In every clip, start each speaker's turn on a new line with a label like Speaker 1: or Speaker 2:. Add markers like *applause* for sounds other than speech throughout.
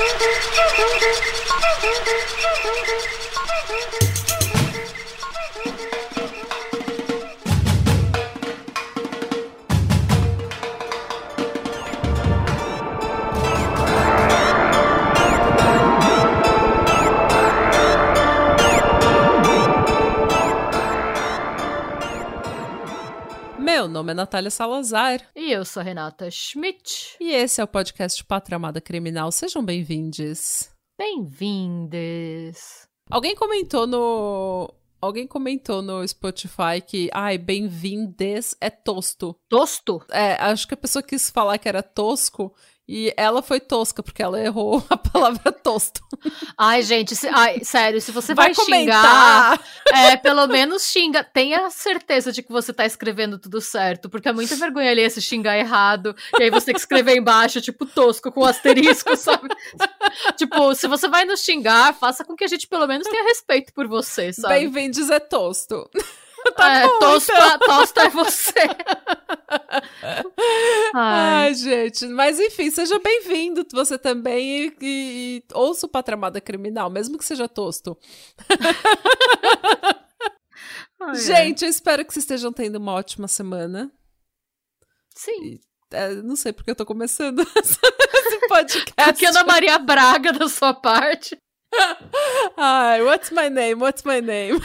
Speaker 1: Thank you. Meu nome é Natália Salazar.
Speaker 2: E eu sou Renata Schmidt.
Speaker 1: E esse é o podcast Pátria Amada Criminal. Sejam bem-vindos.
Speaker 2: Bem-vindes.
Speaker 1: Alguém comentou no. Alguém comentou no Spotify que, ai, bem-vindes é tosto.
Speaker 2: Tosto?
Speaker 1: É, acho que a pessoa quis falar que era tosco e ela foi tosca, porque ela errou a palavra tosto.
Speaker 2: Ai, gente, se, ai, sério, se você
Speaker 1: Vai
Speaker 2: vai, xingar, é, pelo menos xinga. Tenha certeza de que você tá escrevendo tudo certo, porque é muita vergonha ali se xingar errado, e aí você tem que escrever embaixo, tipo, tosco, com asterisco, sabe? tipo, se você vai nos xingar, faça com que a gente pelo menos tenha respeito por você, sabe?
Speaker 1: Bem-vindos é tosto. *laughs* tá
Speaker 2: é,
Speaker 1: bom,
Speaker 2: tosto,
Speaker 1: então.
Speaker 2: tosto é você. *laughs* Ai.
Speaker 1: Ai, gente. Mas enfim, seja bem-vindo você também e, e, e ouça o Patramada Criminal, mesmo que seja tosto. *laughs*
Speaker 2: Ai, ai.
Speaker 1: Gente, eu espero que vocês estejam tendo uma ótima semana.
Speaker 2: Sim.
Speaker 1: É, não sei porque eu tô começando esse podcast.
Speaker 2: Porque Ana Maria Braga da sua parte.
Speaker 1: Ai, what's my name? What's my name?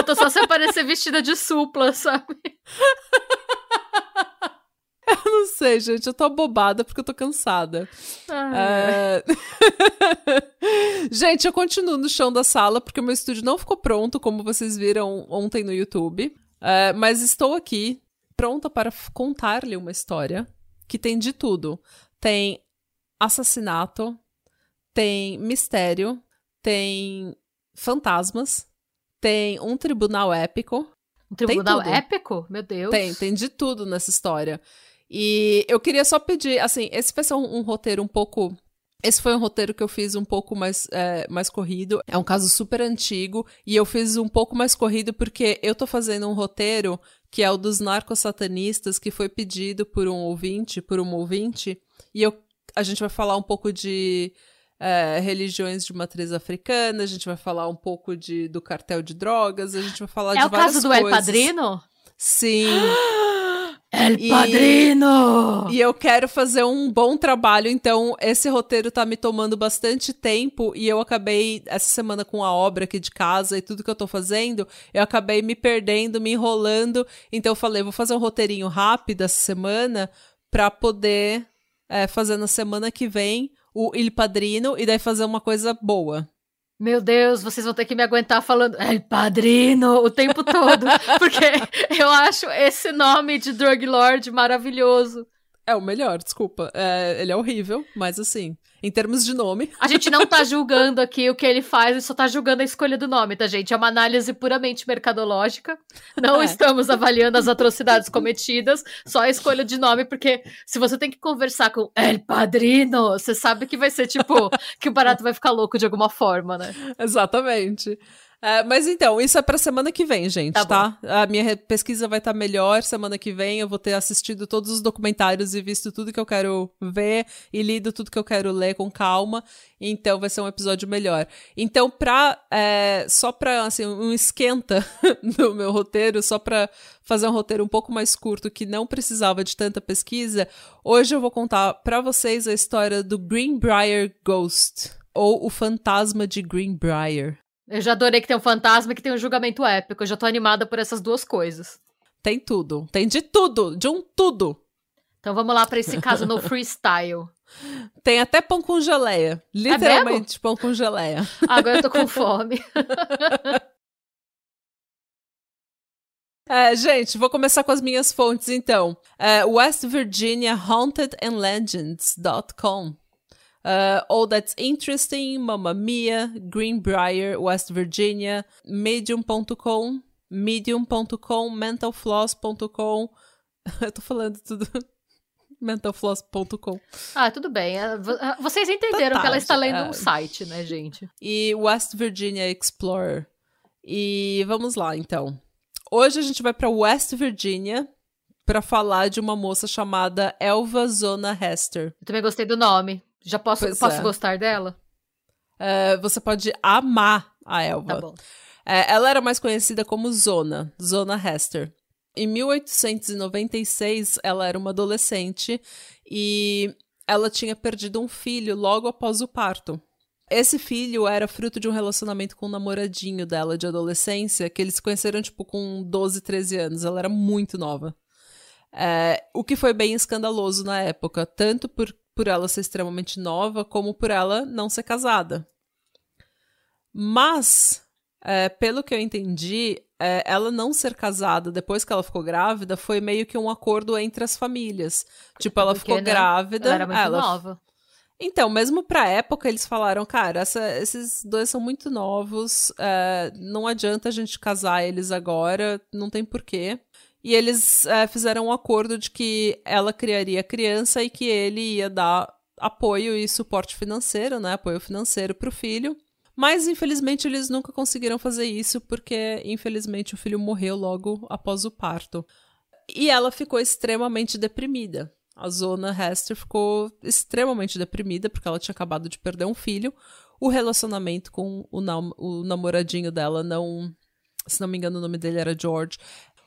Speaker 2: Faltou só você aparecer vestida de supla, sabe? *laughs*
Speaker 1: Eu não sei, gente. Eu tô bobada porque eu tô cansada. É... *laughs* Gente, eu continuo no chão da sala porque o meu estúdio não ficou pronto, como vocês viram ontem no YouTube. É, mas estou aqui pronta para contar-lhe uma história que tem de tudo. Tem assassinato, tem mistério, tem fantasmas, tem um tribunal épico.
Speaker 2: Um tribunal épico? Meu Deus.
Speaker 1: Tem, tem de tudo nessa história. E eu queria só pedir, assim, esse vai ser um, um roteiro um pouco. Esse foi um roteiro que eu fiz um pouco mais, é, mais corrido. É um caso super antigo. E eu fiz um pouco mais corrido porque eu tô fazendo um roteiro que é o dos narcosatanistas, que foi pedido por um ouvinte, por um ouvinte. E eu, a gente vai falar um pouco de é, religiões de matriz africana, a gente vai falar um pouco de, do cartel de drogas, a gente vai falar
Speaker 2: É
Speaker 1: de
Speaker 2: o
Speaker 1: várias
Speaker 2: caso do El
Speaker 1: coisas.
Speaker 2: Padrino?
Speaker 1: Sim. *gasps*
Speaker 2: El
Speaker 1: E-
Speaker 2: Padrino!
Speaker 1: E eu quero fazer um bom trabalho, então esse roteiro tá me tomando bastante tempo e eu acabei, essa semana com a obra aqui de casa e tudo que eu tô fazendo, eu acabei me perdendo, me enrolando. Então eu falei, vou fazer um roteirinho rápido essa semana pra poder é, fazer na semana que vem o Il Padrino e daí fazer uma coisa boa.
Speaker 2: Meu Deus, vocês vão ter que me aguentar falando El Padrino o tempo todo. *laughs* Porque eu acho esse nome de Drug Lord maravilhoso.
Speaker 1: É o melhor, desculpa. É, ele é horrível, mas assim, em termos de nome.
Speaker 2: A gente não tá *laughs* julgando aqui o que ele faz, ele só tá julgando a escolha do nome, tá, gente? É uma análise puramente mercadológica. Não
Speaker 1: É.
Speaker 2: estamos avaliando as atrocidades cometidas, só a escolha de nome, porque se você tem que conversar com El Padrino, você sabe que vai ser tipo que o barato vai ficar louco de alguma forma, né?
Speaker 1: Exatamente. É, mas então, isso é pra semana que vem, gente,
Speaker 2: Tá
Speaker 1: tá? A minha pesquisa vai estar melhor semana que vem. Eu vou ter assistido todos os documentários e visto tudo que eu quero ver e lido tudo que eu quero ler com calma. Então vai ser um episódio melhor. Então, pra, é, só pra, assim, um esquenta *laughs* no meu roteiro, só pra fazer um roteiro um pouco mais curto que não precisava de tanta pesquisa, hoje eu vou contar pra vocês a história do Greenbrier Ghost. Ou o fantasma de Greenbrier.
Speaker 2: Eu já adorei que tem um fantasma e que tem um julgamento épico. Eu já tô animada por essas duas coisas.
Speaker 1: Tem tudo. Tem de tudo. De um tudo.
Speaker 2: Então vamos lá pra esse caso no freestyle. *laughs*
Speaker 1: Tem até pão com geleia. Literalmente pão com geleia. *laughs*
Speaker 2: Agora eu tô com fome. *laughs*
Speaker 1: É, gente, vou começar com as minhas fontes então. É, West Virginia Haunted and Legends.com. Uh, All That's Interesting, Mamma Mia, Greenbrier, West Virginia, Medium.com, Medium.com, Mentalfloss.com. *laughs* Eu tô falando tudo. *laughs* Mentalfloss.com.
Speaker 2: Ah, tudo bem. Ah, ah, Vocês entenderam
Speaker 1: Tá
Speaker 2: que ela está lendo
Speaker 1: é.
Speaker 2: um site, né, gente?
Speaker 1: e West Virginia Explorer. E vamos lá, então. Hoje a gente vai para West Virginia para falar de uma moça chamada Elva Zona Hester.
Speaker 2: Eu também gostei do nome. Já posso,
Speaker 1: Pois
Speaker 2: posso
Speaker 1: é.
Speaker 2: gostar dela?
Speaker 1: É, você pode amar a Elva.
Speaker 2: Tá bom.
Speaker 1: É, ela era mais conhecida como Zona, Zona Hester. Em 1896, ela era uma adolescente e ela tinha perdido um filho logo após o parto. Esse filho era fruto de um relacionamento com um namoradinho dela de adolescência, que eles se conheceram, tipo, com 12, 13 anos. Ela era muito nova. É, o que foi bem escandaloso na época, tanto por, por ela ser extremamente nova, como por ela não ser casada. Mas, é, pelo que eu entendi, é, ela não ser casada depois que ela ficou grávida foi meio que um acordo entre as famílias. Tipo, ela
Speaker 2: Porque,
Speaker 1: ficou
Speaker 2: né,
Speaker 1: grávida.
Speaker 2: Ela era muito
Speaker 1: ela-
Speaker 2: nova.
Speaker 1: Então, mesmo pra época, eles falaram, cara, essa- esses dois são muito novos, é, não adianta a gente casar eles agora, não tem porquê. E eles é, fizeram um acordo de que ela criaria a criança e que ele ia dar apoio e suporte financeiro, né? Apoio financeiro pro filho. Mas, infelizmente, eles nunca conseguiram fazer isso porque, infelizmente, o filho morreu logo após o parto. E ela ficou extremamente deprimida. A Zona Hester ficou extremamente deprimida porque ela tinha acabado de perder um filho. O relacionamento com o, nam- o namoradinho dela não. Se não me engano, o nome dele era George.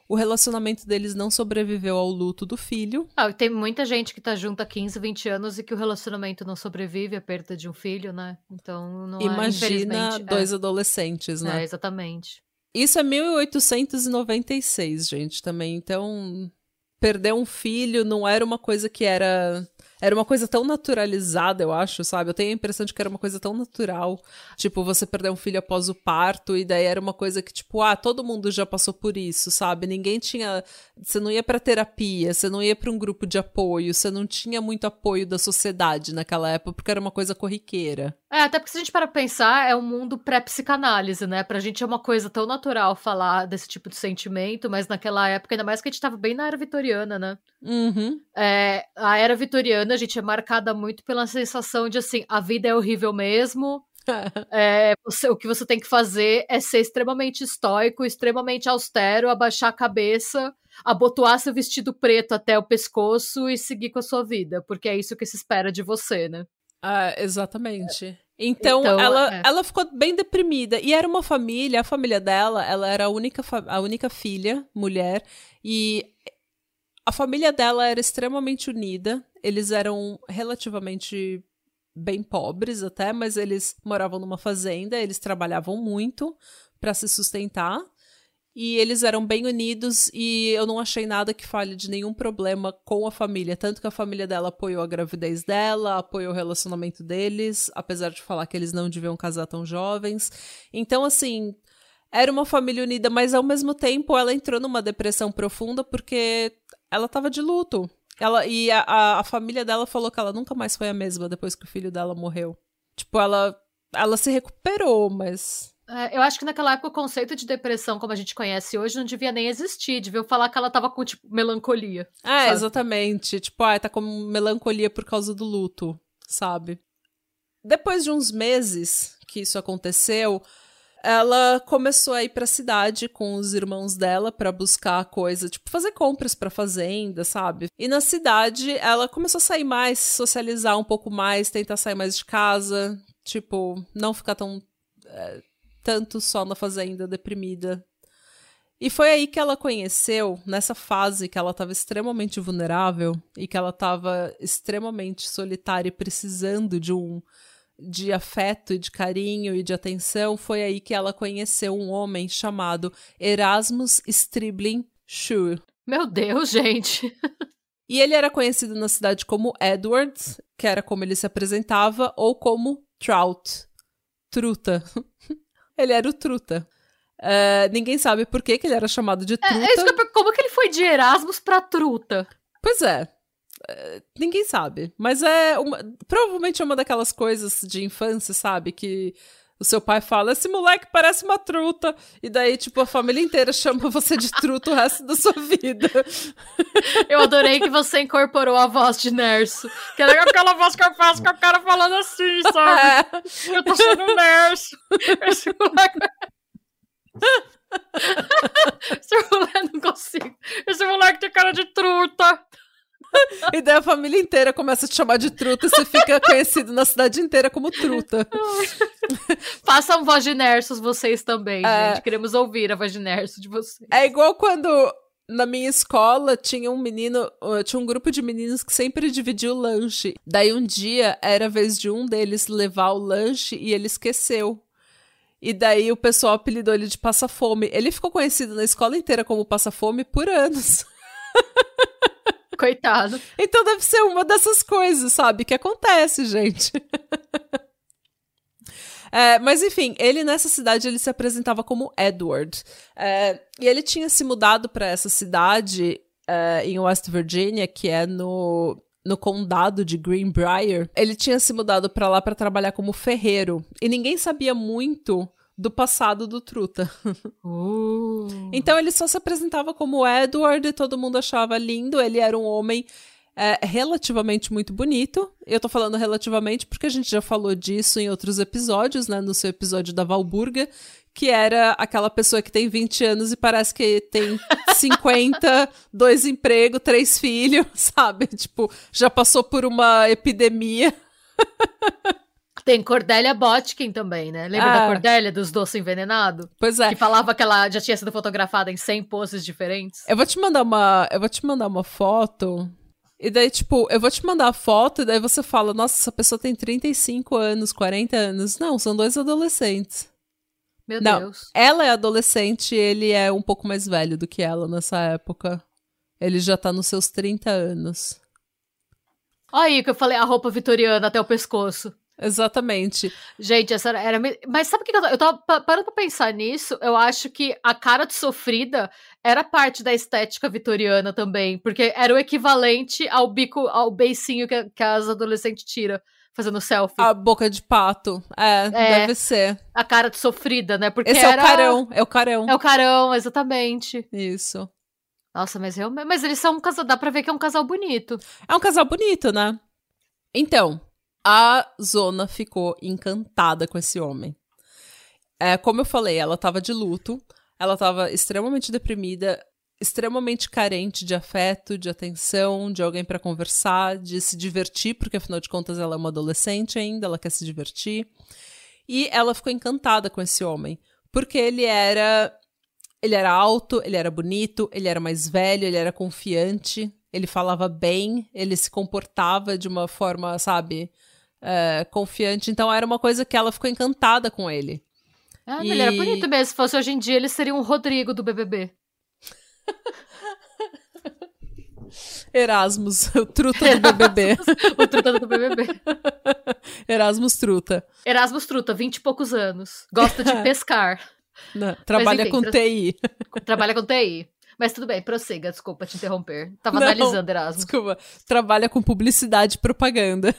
Speaker 1: O relacionamento deles não sobreviveu ao luto do filho.
Speaker 2: Ah, e tem muita gente que tá junto há 15, 20 anos e que o relacionamento não sobrevive à perda de um filho, né? Então não é,
Speaker 1: Imagina
Speaker 2: infelizmente,
Speaker 1: dois
Speaker 2: é,
Speaker 1: adolescentes, né?
Speaker 2: É, exatamente.
Speaker 1: Isso é 1896, gente, também. Então, perder um filho não era uma coisa que era. Era uma coisa tão naturalizada, eu acho, sabe? Eu tenho a impressão de que era uma coisa tão natural. Tipo, você perder um filho após o parto, e daí era uma coisa que, tipo, ah, todo mundo já passou por isso, sabe? Ninguém tinha. Você não ia pra terapia, você não ia pra um grupo de apoio, você não tinha muito apoio da sociedade naquela época, porque era uma coisa corriqueira.
Speaker 2: É, até porque se a gente para pensar, é um mundo pré-psicanálise, né? Pra gente é uma coisa tão natural falar desse tipo de sentimento, mas naquela época, ainda mais que a gente tava bem na era vitoriana, né?
Speaker 1: Uhum.
Speaker 2: É, a era vitoriana, a gente é marcada muito pela sensação de assim, a vida é horrível mesmo. *laughs* É, você- o que você tem que fazer é ser extremamente estoico, extremamente austero, abaixar a cabeça, abotoar seu vestido preto até o pescoço e seguir com a sua vida, porque é isso que se espera de você, né?
Speaker 1: Ah, exatamente. Então,
Speaker 2: Então,
Speaker 1: ela,
Speaker 2: é.
Speaker 1: ela ficou bem deprimida. E era uma família, a família dela, ela era a única, a única filha, mulher, e a família dela era extremamente unida. Eles eram relativamente bem pobres até, mas eles moravam numa fazenda, eles trabalhavam muito para se sustentar. E eles eram bem unidos e eu não achei nada que fale de nenhum problema com a família. Tanto que a família dela apoiou a gravidez dela, apoiou o relacionamento deles, apesar de falar que eles não deviam casar tão jovens. Então, assim, era uma família unida, mas ao mesmo tempo ela entrou numa depressão profunda porque ela tava de luto. Ela, e a, a, a família dela falou que ela nunca mais foi a mesma depois que o filho dela morreu. Tipo, ela, ela se recuperou, mas.
Speaker 2: É, eu acho que naquela época o conceito de depressão, como a gente conhece hoje, não devia nem existir. Deviam falar que ela tava com, tipo, melancolia.
Speaker 1: É,
Speaker 2: sabe?
Speaker 1: exatamente. Tipo, ah, tá com melancolia por causa do luto, sabe? Depois de uns meses que isso aconteceu, ela começou a ir pra cidade com os irmãos dela pra buscar coisa, tipo, fazer compras pra fazenda, sabe? E na cidade, ela começou a sair mais, socializar um pouco mais, tentar sair mais de casa, tipo, não ficar tão é, tanto só na fazenda deprimida. E foi aí que ela conheceu, nessa fase que ela estava extremamente vulnerável e que ela estava extremamente solitária e precisando de um de afeto, de carinho e de atenção, foi aí que ela conheceu um homem chamado Erasmus Stribling Schur.
Speaker 2: Meu Deus, gente.
Speaker 1: E ele era conhecido na cidade como Edward, que era como ele se apresentava, ou como Trout, Truta. *laughs* ele era o Truta. É, ninguém sabe por que, que ele era chamado de Truta.
Speaker 2: É, é como que ele foi de Erasmus pra truta?
Speaker 1: Pois é. É, Ninguém sabe. Mas é uma, provavelmente é uma daquelas coisas de infância, sabe? Que o seu pai fala: esse moleque parece uma truta. E daí, tipo, a família inteira *laughs* chama você de truta o resto da sua vida.
Speaker 2: Eu adorei que você incorporou a voz de Nerso. Que é aquela voz que eu faço com o cara falando assim, sabe?
Speaker 1: É.
Speaker 2: Eu tô sendo Nerso. Esse moleque. *laughs* Esse moleque não consigo. Esse moleque tem cara de truta. *laughs*
Speaker 1: e daí a família inteira começa a te chamar de truta e você fica conhecido na cidade inteira como truta. *laughs*
Speaker 2: Façam vaginersos vocês também, é... gente. Queremos ouvir a vaginerso de vocês.
Speaker 1: É igual quando na minha escola tinha um menino, tinha um grupo de meninos que sempre dividia o lanche. Daí um dia era a vez de um deles levar o lanche e ele esqueceu. E daí o pessoal apelidou ele de Passa-Fome. Ele ficou conhecido na escola inteira como Passa-Fome por anos. *laughs* *laughs*
Speaker 2: Coitado.
Speaker 1: Então deve ser uma dessas coisas, sabe? Que acontece, gente. *laughs* É, mas enfim, ele nessa cidade ele se apresentava como Edward. É, e ele tinha se mudado para essa cidade é, em West Virginia, que é no no condado de Greenbrier, ele tinha se mudado para lá para trabalhar como ferreiro e ninguém sabia muito do passado do Truta. *laughs* Uh. Então ele só se apresentava como Edward e todo mundo achava lindo. Ele era um homem é, relativamente muito bonito. Eu tô falando relativamente porque a gente já falou disso em outros episódios, né? No seu episódio da Valburga, que era aquela pessoa que tem 20 anos e parece que tem *laughs* 50, dois empregos, três filhos, *laughs* sabe? Tipo, já passou por uma epidemia.
Speaker 2: Tem Cordélia Botkin também, né? Lembra ah. da Cordélia dos doces envenenados?
Speaker 1: Pois é.
Speaker 2: Que falava que ela já tinha sido fotografada em 100 poses diferentes.
Speaker 1: Eu vou te mandar uma, eu vou te mandar uma foto. E daí, tipo, eu vou te mandar a foto e daí você fala: "Nossa, essa pessoa tem 35 anos, 40 anos". Não, são dois adolescentes.
Speaker 2: Meu
Speaker 1: Não,
Speaker 2: Deus.
Speaker 1: Ela é adolescente e ele é um pouco mais velho do que ela nessa época. Ele já tá nos seus 30 anos.
Speaker 2: Olha aí que eu falei a roupa vitoriana até o pescoço.
Speaker 1: Exatamente.
Speaker 2: Gente, essa era. Mas sabe o que eu, eu tava parando pra pensar nisso? Eu acho que a cara de sofrida era parte da estética vitoriana também. Porque era o equivalente ao bico, ao beicinho que, que as adolescentes tiram fazendo selfie.
Speaker 1: A boca de pato. É, é, deve ser.
Speaker 2: A cara de sofrida, né? Porque
Speaker 1: Esse
Speaker 2: era...
Speaker 1: é o carão, é o carão.
Speaker 2: É o carão, exatamente.
Speaker 1: Isso.
Speaker 2: Nossa, mas eu, mas eles são um casal, dá pra ver que é um casal bonito.
Speaker 1: É um casal bonito, né? Então, a Zona ficou encantada com esse homem. É, como eu falei, ela tava de luto, ela tava extremamente deprimida, extremamente carente de afeto, de atenção, de alguém para conversar, de se divertir, porque afinal de contas ela é uma adolescente ainda, ela quer se divertir. E ela ficou encantada com esse homem, porque ele era ele era alto, ele era bonito, ele era mais velho, ele era confiante, ele falava bem, ele se comportava de uma forma, sabe, uh, confiante. Então era uma coisa que ela ficou encantada com ele.
Speaker 2: Ah, e... ele era bonito mesmo. Se fosse hoje em dia, ele seria um Rodrigo do BBB. *laughs*
Speaker 1: Erasmus, *laughs* o truta do BBB. *laughs*
Speaker 2: o truta do BBB.
Speaker 1: Erasmus truta.
Speaker 2: Erasmus truta, vinte e poucos anos. Gosta de pescar.
Speaker 1: Não, trabalha Mas, enfim, com TI.
Speaker 2: Trabalha com TI. Mas tudo bem, prossiga, desculpa te interromper. Tava Não, analisando Erasmus.
Speaker 1: Desculpa, trabalha com publicidade e propaganda.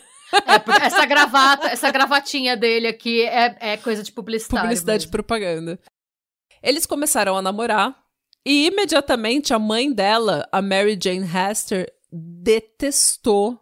Speaker 2: É, essa gravata, essa gravatinha dele aqui é, é coisa de publicidade.
Speaker 1: Publicidade e propaganda. Eles começaram a namorar e imediatamente a mãe dela, a Mary Jane Hester, detestou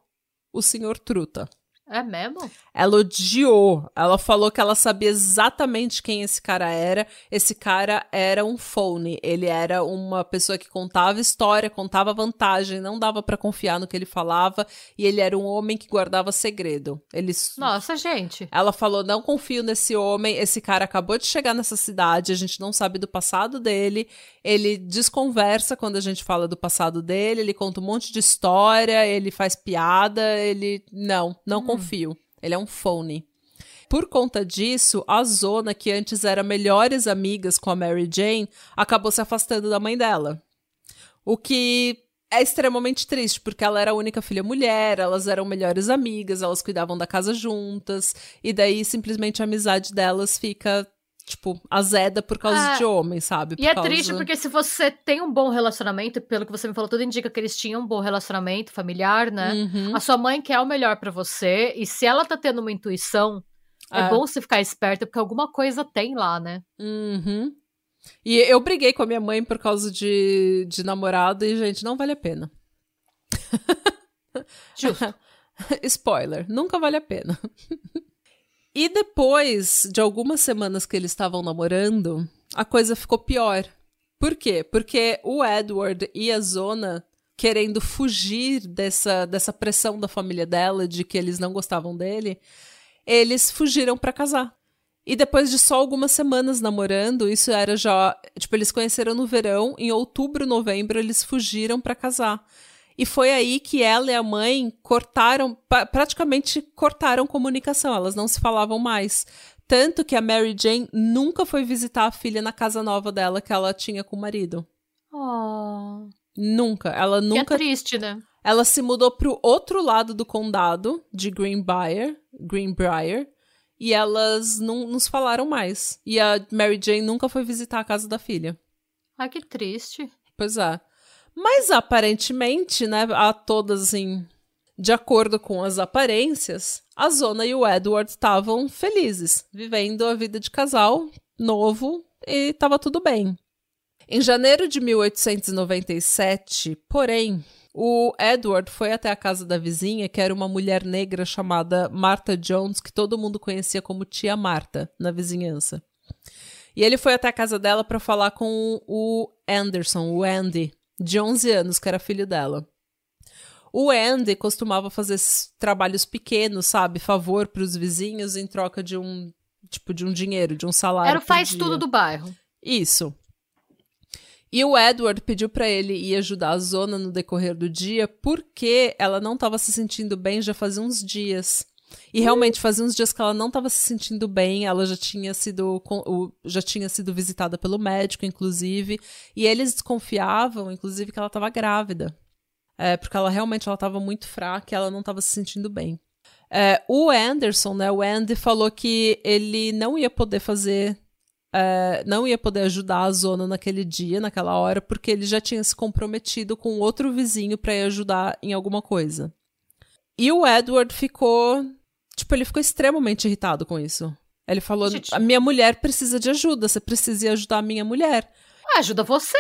Speaker 1: o Sr. Truta.
Speaker 2: É mesmo?
Speaker 1: Ela odiou. Ela falou que ela sabia exatamente quem esse cara era. Esse cara era um phone. Ele era uma pessoa que contava história, contava vantagem, não dava para confiar no que ele falava. E ele era um homem que guardava segredo. Ele...
Speaker 2: Nossa, gente.
Speaker 1: Ela falou: não confio nesse homem. Esse cara acabou de chegar nessa cidade. A gente não sabe do passado dele. Ele desconversa quando a gente fala do passado dele. Ele conta um monte de história. Ele faz piada. Ele. Não, não hum. confio confio. Ele é um phone. Por conta disso, a Zona, que antes era melhores amigas com a Mary Jane, acabou se afastando da mãe dela. O que é extremamente triste, porque ela era a única filha mulher, elas eram melhores amigas, elas cuidavam da casa juntas, e daí simplesmente a amizade delas fica tipo, azeda por causa é. de homem, sabe? Por
Speaker 2: e é
Speaker 1: causa...
Speaker 2: triste porque se você tem um bom relacionamento, pelo que você me falou, tudo indica que eles tinham um bom relacionamento familiar, né? Uhum. A sua mãe quer o melhor para você, e se ela tá tendo uma intuição, é, é bom você ficar esperta, porque alguma coisa tem lá, né?
Speaker 1: Uhum. E eu briguei com a minha mãe por causa de, de namorado, e, gente, não vale a pena.
Speaker 2: Justo. *laughs*
Speaker 1: Spoiler, nunca vale a pena. *laughs* E depois de algumas semanas que eles estavam namorando, a coisa ficou pior. Por quê? Porque o Edward e a Zona querendo fugir dessa, dessa pressão da família dela, de que eles não gostavam dele, eles fugiram para casar. E depois de só algumas semanas namorando, isso era já. Tipo, eles conheceram no verão, em outubro, novembro, eles fugiram para casar. E foi aí que ela e a mãe cortaram, praticamente cortaram comunicação, elas não se falavam mais. Tanto que a Mary Jane nunca foi visitar a filha na casa nova dela que ela tinha com o marido.
Speaker 2: Oh.
Speaker 1: Nunca. Ela nunca.
Speaker 2: Que é triste, né?
Speaker 1: Ela se mudou pro outro lado do condado, de Greenbrier, Greenbrier e elas não nos falaram mais. E a Mary Jane nunca foi visitar a casa da filha.
Speaker 2: Ai, que triste.
Speaker 1: Pois é. Mas aparentemente, né, a todas assim, de acordo com as aparências, a Zona e o Edward estavam felizes, vivendo a vida de casal novo e estava tudo bem. Em janeiro de 1897, porém, o Edward foi até a casa da vizinha, que era uma mulher negra chamada Martha Jones, que todo mundo conhecia como Tia Marta na vizinhança. E ele foi até a casa dela para falar com o Anderson, o Andy, de 11 anos, que era filho dela. O Andy costumava fazer trabalhos pequenos, sabe? Favor para os vizinhos em troca de um tipo de um dinheiro, de um salário.
Speaker 2: Era o faz dia. tudo do bairro.
Speaker 1: Isso. E o Edward pediu para ele ir ajudar a Zona no decorrer do dia porque ela não estava se sentindo bem já fazia uns dias. E realmente fazia uns dias que ela não estava se sentindo bem, ela já tinha sido já tinha sido visitada pelo médico, inclusive, e eles desconfiavam, inclusive, que ela estava grávida. É, porque ela realmente ela estava muito fraca e ela não estava se sentindo bem. É, o Anderson, né, o Andy falou que ele não ia poder fazer é, não ia poder ajudar a zona naquele dia, naquela hora, porque ele já tinha se comprometido com outro vizinho para ir ajudar em alguma coisa. E o Edward ficou. Tipo, ele ficou extremamente irritado com isso. Ele falou: Gente. a minha mulher precisa de ajuda, você precisa ir ajudar a minha mulher.
Speaker 2: Ah, ajuda você.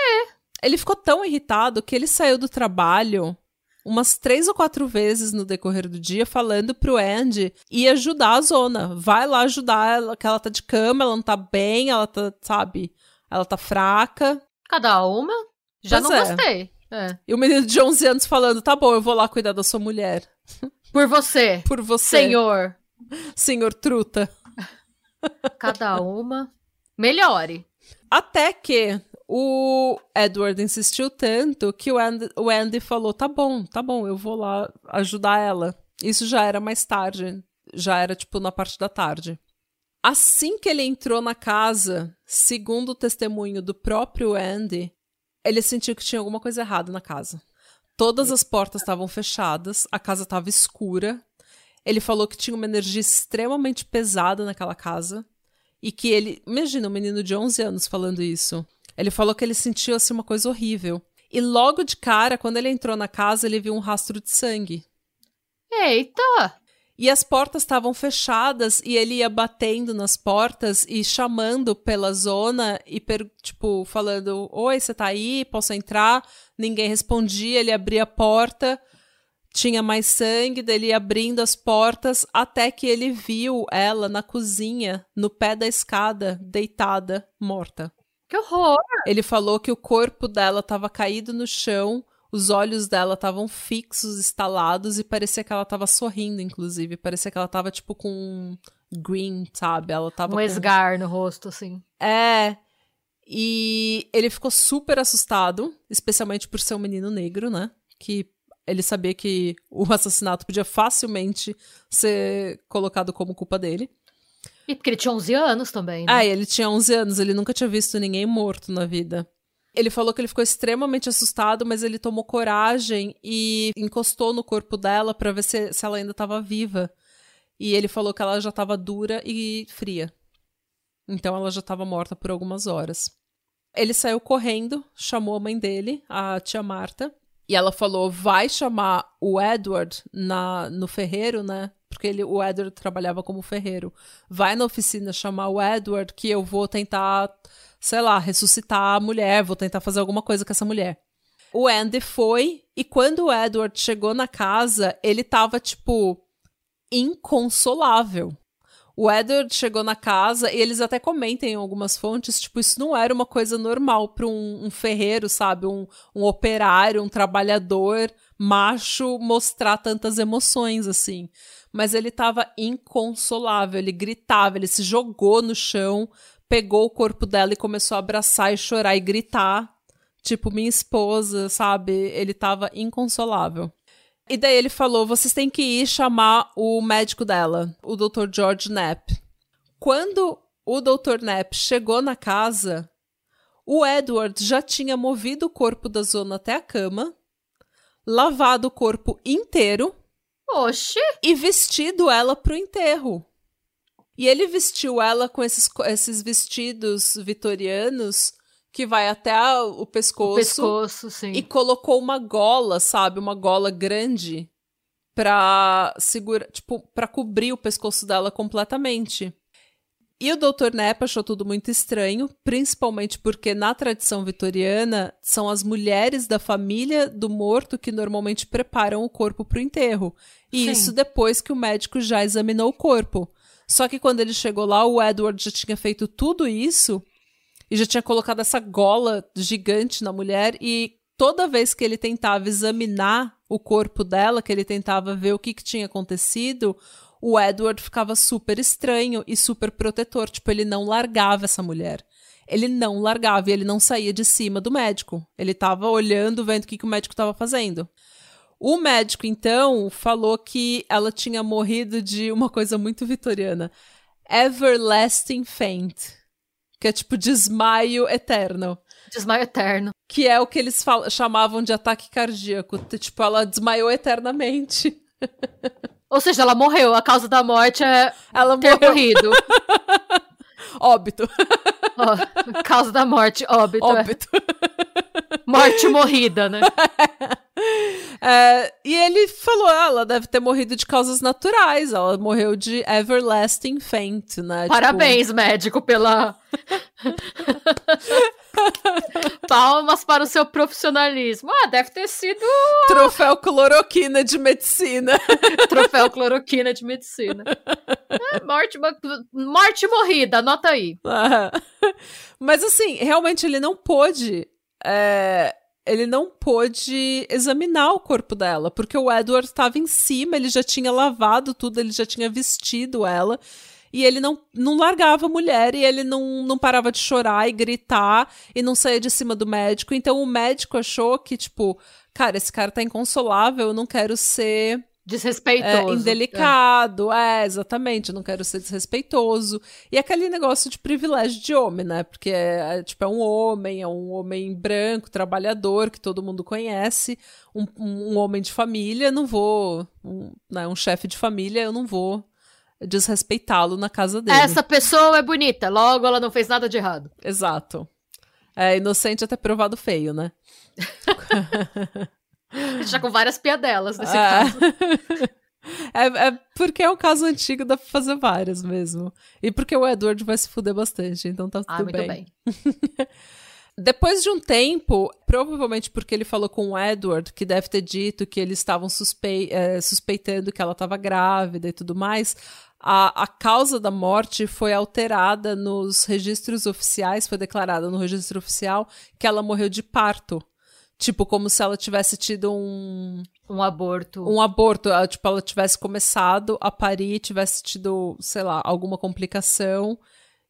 Speaker 1: Ele ficou tão irritado que ele saiu do trabalho umas três ou quatro vezes no decorrer do dia falando pro Andy ir ajudar a Zona. Vai lá ajudar ela, que ela tá de cama, ela não tá bem, ela tá, sabe, ela tá fraca.
Speaker 2: Cada uma? Já pois não é. gostei. É.
Speaker 1: E o menino de 11 anos falando, tá bom, eu vou lá cuidar da sua mulher.
Speaker 2: Por você.
Speaker 1: Por você.
Speaker 2: Senhor.
Speaker 1: Senhor truta.
Speaker 2: Cada uma. Melhore.
Speaker 1: Até que o Edward insistiu tanto que o Andy, o Andy falou: tá bom, tá bom, eu vou lá ajudar ela. Isso já era mais tarde, já era tipo na parte da tarde. Assim que ele entrou na casa, segundo o testemunho do próprio Andy, ele sentiu que tinha alguma coisa errada na casa. Todas as portas estavam fechadas, a casa estava escura. Ele falou que tinha uma energia extremamente pesada naquela casa e que ele, imagina um menino de 11 anos falando isso. Ele falou que ele sentiu assim uma coisa horrível. E logo de cara, quando ele entrou na casa, ele viu um rastro de sangue.
Speaker 2: Eita!
Speaker 1: E as portas estavam fechadas e ele ia batendo nas portas e chamando pela zona e tipo falando: "Oi, você tá aí? Posso entrar?". Ninguém respondia, ele abria a porta, tinha mais sangue, dele abrindo as portas até que ele viu ela na cozinha, no pé da escada, deitada, morta.
Speaker 2: Que horror!
Speaker 1: Ele falou que o corpo dela estava caído no chão, os olhos dela estavam fixos, estalados e parecia que ela estava sorrindo, inclusive. Parecia que ela estava tipo com um green, sabe? Ela tava
Speaker 2: um
Speaker 1: com...
Speaker 2: esgar no rosto, assim.
Speaker 1: É. E ele ficou super assustado, especialmente por ser um menino negro, né? Que ele sabia que o assassinato podia facilmente ser colocado como culpa dele.
Speaker 2: E porque ele tinha 11 anos também, né?
Speaker 1: Ah, ele tinha 11 anos, ele nunca tinha visto ninguém morto na vida. Ele falou que ele ficou extremamente assustado, mas ele tomou coragem e encostou no corpo dela para ver se, se ela ainda estava viva. E ele falou que ela já estava dura e fria. Então ela já estava morta por algumas horas. Ele saiu correndo, chamou a mãe dele, a tia Marta, e ela falou: vai chamar o Edward na, no ferreiro, né? Porque ele, o Edward trabalhava como ferreiro. Vai na oficina chamar o Edward que eu vou tentar, sei lá, ressuscitar a mulher, vou tentar fazer alguma coisa com essa mulher. O Andy foi, e quando o Edward chegou na casa, ele tava, tipo, inconsolável. O Edward chegou na casa e eles até comentam em algumas fontes, tipo, isso não era uma coisa normal para um, um, ferreiro, sabe? Um, um operário, um trabalhador macho mostrar tantas emoções assim. Mas ele tava inconsolável, ele gritava, ele se jogou no chão, pegou o corpo dela e começou a abraçar e chorar e gritar. Tipo, minha esposa, sabe? Ele tava inconsolável. E daí ele falou: vocês têm que ir chamar o médico dela, o Dr. George Knapp. Quando o Dr. Knapp chegou na casa, o Edward já tinha movido o corpo da Zona até a cama, lavado o corpo inteiro.
Speaker 2: Oxi!
Speaker 1: E vestido ela pro enterro. E ele vestiu ela com esses, esses vestidos vitorianos que vai até o pescoço. O
Speaker 2: pescoço, sim.
Speaker 1: E colocou uma gola, sabe? Uma gola grande pra segurar, tipo, pra cobrir o pescoço dela completamente. E o Dr. Nepp achou tudo muito estranho, principalmente porque na tradição vitoriana são as mulheres da família do morto que normalmente preparam o corpo para o enterro. E Sim. isso depois que o médico já examinou o corpo. Só que quando ele chegou lá, o Edward já tinha feito tudo isso e já tinha colocado essa gola gigante na mulher e toda vez que ele tentava examinar o corpo dela, que ele tentava ver o que, que tinha acontecido, o Edward ficava super estranho e super protetor, tipo, ele não largava essa mulher. Ele não largava e ele não saía de cima do médico. Ele estava olhando, vendo o que, que o médico estava fazendo. O médico, então, falou que ela tinha morrido de uma coisa muito vitoriana: everlasting faint que é tipo desmaio eterno.
Speaker 2: Desmaio eterno.
Speaker 1: Que é o que eles chamavam de ataque cardíaco. Tipo, ela desmaiou eternamente.
Speaker 2: Ou seja, ela morreu. A causa da morte é ela ter morreu. morrido. *laughs*
Speaker 1: óbito.
Speaker 2: Oh, causa da morte, óbito.
Speaker 1: É. Óbito.
Speaker 2: É. Morte morrida, né? *laughs* *laughs*
Speaker 1: É, e ele falou, ah, ela deve ter morrido de causas naturais. Ela morreu de everlasting faint, né?
Speaker 2: Tipo, Parabéns, tipo... médico, pela. *laughs* Palmas para o seu profissionalismo. Ah, deve ter sido.
Speaker 1: Troféu cloroquina de medicina. *laughs*
Speaker 2: Troféu cloroquina de medicina. É, morte, morte morrida, anota aí.
Speaker 1: Ah. Mas assim, realmente ele não pôde. É, ele não pôde examinar o corpo dela, porque o Edward estava em cima, ele já tinha lavado tudo, ele já tinha vestido ela. E ele não, não largava a mulher e ele não, não parava de chorar e gritar e não saía de cima do médico. Então o médico achou que, tipo, cara, esse cara tá inconsolável, eu não quero ser
Speaker 2: Desrespeitoso.
Speaker 1: É, indelicado, é. é. exatamente, não quero ser desrespeitoso. E aquele negócio de privilégio de homem, né? Porque é, é, tipo, é um homem, é um homem branco, trabalhador, que todo mundo conhece, um, um, homem de família, não vou, um, né, um chefe de família, eu não vou desrespeitá-lo na casa dele.
Speaker 2: Essa pessoa é bonita, logo ela não fez nada de errado.
Speaker 1: Exato. É inocente até provado feio, né? *laughs* *laughs*
Speaker 2: Tá com várias piadelas nesse é. caso. *laughs*
Speaker 1: É, é, porque é um caso antigo, dá pra fazer várias mesmo. E porque o Edward vai se fuder bastante, então tá ah, tudo ah, bem. bem. *laughs* Depois de um tempo, provavelmente porque ele falou com o Edward, que deve ter dito que eles estavam suspe é, suspeitando que ela estava grávida e tudo mais, a, a causa da morte foi alterada nos registros oficiais, foi declarada no registro oficial que ela morreu de parto. Tipo, como se ela tivesse tido um.
Speaker 2: Um aborto.
Speaker 1: Um aborto. Tipo, ela tivesse começado a parir, tivesse tido, sei lá, alguma complicação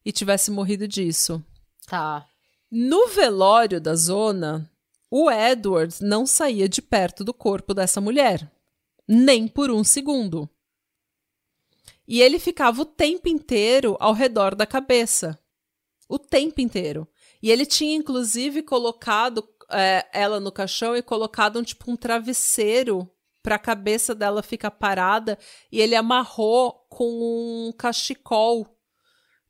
Speaker 1: e tivesse morrido disso.
Speaker 2: Tá.
Speaker 1: No velório da zona, o Edward não saía de perto do corpo dessa mulher. Nem por um segundo. E ele ficava o tempo inteiro ao redor da cabeça. O tempo inteiro. E ele tinha, inclusive, colocado é, ela no caixão e colocado um tipo um travesseiro para a cabeça dela ficar parada e ele amarrou com um cachecol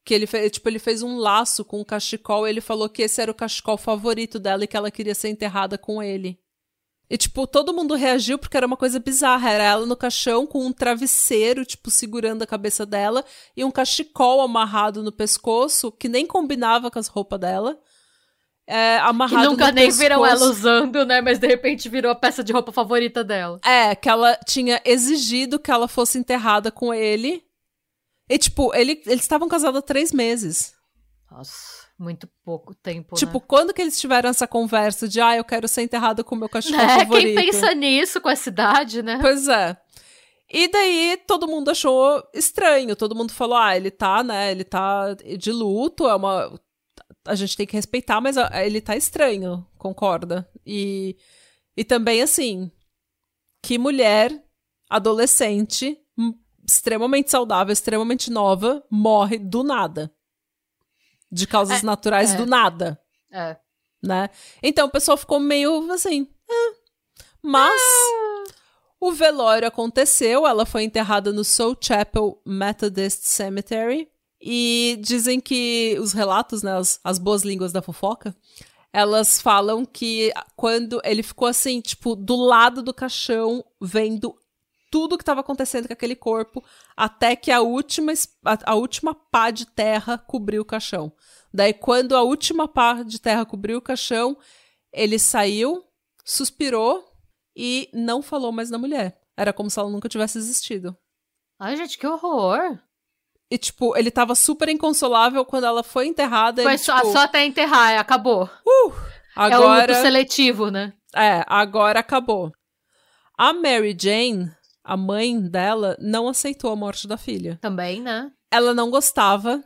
Speaker 1: que ele fez, tipo, ele fez um laço com um cachecol e ele falou que esse era o cachecol favorito dela e que ela queria ser enterrada com ele. E, tipo, todo mundo reagiu porque era uma coisa bizarra. Era ela no caixão com um travesseiro, tipo, segurando a cabeça dela e um cachecol amarrado no pescoço que nem combinava com as roupas dela é, amarrado
Speaker 2: que nunca nem pescoço. viram ela usando, né? Mas de repente virou a peça de roupa favorita dela.
Speaker 1: É, que ela tinha exigido que ela fosse enterrada com ele. E, tipo, ele, eles estavam casados há três meses.
Speaker 2: Nossa, muito pouco tempo.
Speaker 1: Tipo,
Speaker 2: né?
Speaker 1: quando que eles tiveram essa conversa de, ah, eu quero ser enterrado com o meu cachorro
Speaker 2: É,
Speaker 1: favorito?
Speaker 2: quem pensa nisso com essa idade, né?
Speaker 1: Pois é. E daí todo mundo achou estranho. Todo mundo falou: ah, ele tá, né? Ele tá de luto, é uma. A gente tem que respeitar, mas ah, ele tá estranho, concorda? E, e também, assim, que mulher adolescente, hum, extremamente saudável, extremamente nova, morre do nada. De causas
Speaker 2: É,
Speaker 1: naturais
Speaker 2: é.
Speaker 1: do nada,
Speaker 2: É.
Speaker 1: né? Então o pessoal ficou meio assim. "Ah." Mas. O velório aconteceu, ela foi enterrada no Soul Chapel Methodist Cemetery. E dizem que os relatos, né, as, as boas línguas da fofoca, elas falam que quando ele ficou assim, tipo, do lado do caixão, vendo tudo que estava acontecendo com aquele corpo, até que a última, a última pá de terra cobriu o caixão. Daí, quando a última pá de terra cobriu o caixão, ele saiu, suspirou e não falou mais na mulher. Era como se ela nunca tivesse existido.
Speaker 2: Ai, gente, que horror.
Speaker 1: E, tipo, ele tava super inconsolável quando ela foi enterrada.
Speaker 2: Foi
Speaker 1: ele,
Speaker 2: só,
Speaker 1: tipo,
Speaker 2: só até enterrar, acabou. É o
Speaker 1: agora,
Speaker 2: luto seletivo, né?
Speaker 1: é, agora acabou. A Mary Jane, a mãe dela, não aceitou a morte da filha.
Speaker 2: Também, né?
Speaker 1: Ela não gostava.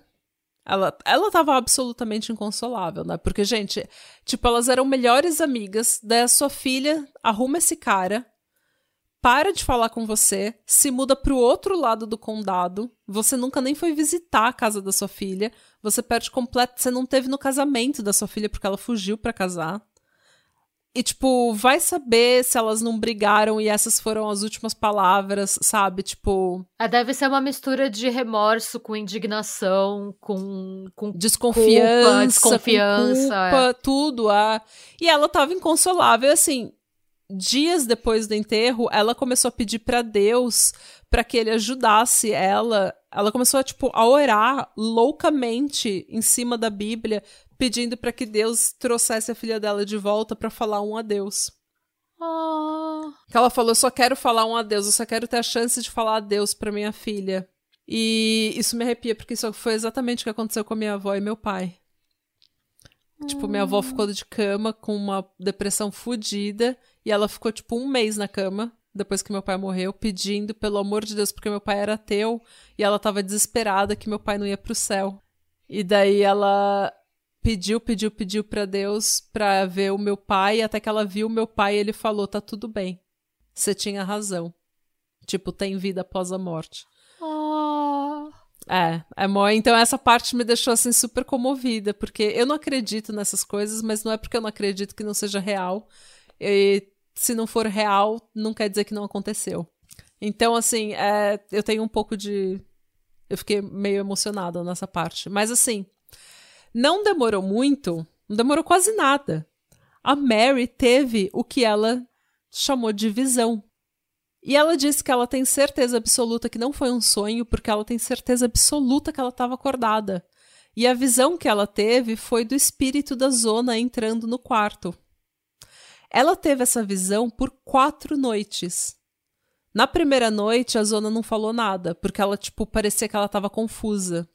Speaker 1: Ela, ela tava absolutamente inconsolável, né? Porque, gente, tipo, elas eram melhores amigas. Daí a sua filha arruma esse cara, para de falar com você, se muda pro outro lado do condado. Você nunca nem foi visitar a casa da sua filha. Você perde completo. Você não teve no casamento da sua filha porque ela fugiu pra casar. E, tipo, vai saber se elas não brigaram e essas foram as últimas palavras, sabe? Tipo,
Speaker 2: Ah, Deve ser uma mistura de remorso com indignação, com. com...
Speaker 1: desconfiança,
Speaker 2: Culpa,
Speaker 1: com
Speaker 2: desconfiança, é.
Speaker 1: culpa, tudo. Ah. E ela tava inconsolável, assim. Dias depois do enterro, ela começou a pedir pra Deus pra que ele ajudasse ela. Ela começou a tipo a orar loucamente em cima da Bíblia, pedindo pra que Deus trouxesse a filha dela de volta pra falar um adeus.
Speaker 2: Ah,
Speaker 1: Que ela falou: "Eu só quero falar um adeus, eu só quero ter a chance de falar adeus pra minha filha". E isso me arrepia porque isso foi exatamente o que aconteceu com a minha avó e meu pai. Tipo, minha avó ficou de cama com uma depressão fodida e ela ficou, tipo, um mês na cama depois que meu pai morreu, pedindo, pelo amor de Deus, porque meu pai era ateu e ela tava desesperada que meu pai não ia pro céu. E daí ela pediu, pediu, pediu pra Deus pra ver o meu pai, até que ela viu o meu pai e ele falou: tá tudo bem. Você tinha razão. Tipo, tem vida após a morte.
Speaker 2: ah.
Speaker 1: É, é mó. Então essa parte me deixou assim super comovida, porque eu não acredito nessas coisas, mas não é porque eu não acredito que não seja real. E se não for real, não quer dizer que não aconteceu. Então, assim, é, eu tenho um pouco de. Eu fiquei meio emocionada nessa parte. Mas assim, não demorou muito, não demorou quase nada. A Mary teve o que ela chamou de visão. E ela disse que ela tem certeza absoluta que não foi um sonho, porque ela tem certeza absoluta que ela estava acordada. E a visão que ela teve foi do espírito da Zona entrando no quarto. Ela teve essa visão por quatro noites. Na primeira noite, a Zona não falou nada, porque ela, tipo, parecia que ela estava confusa.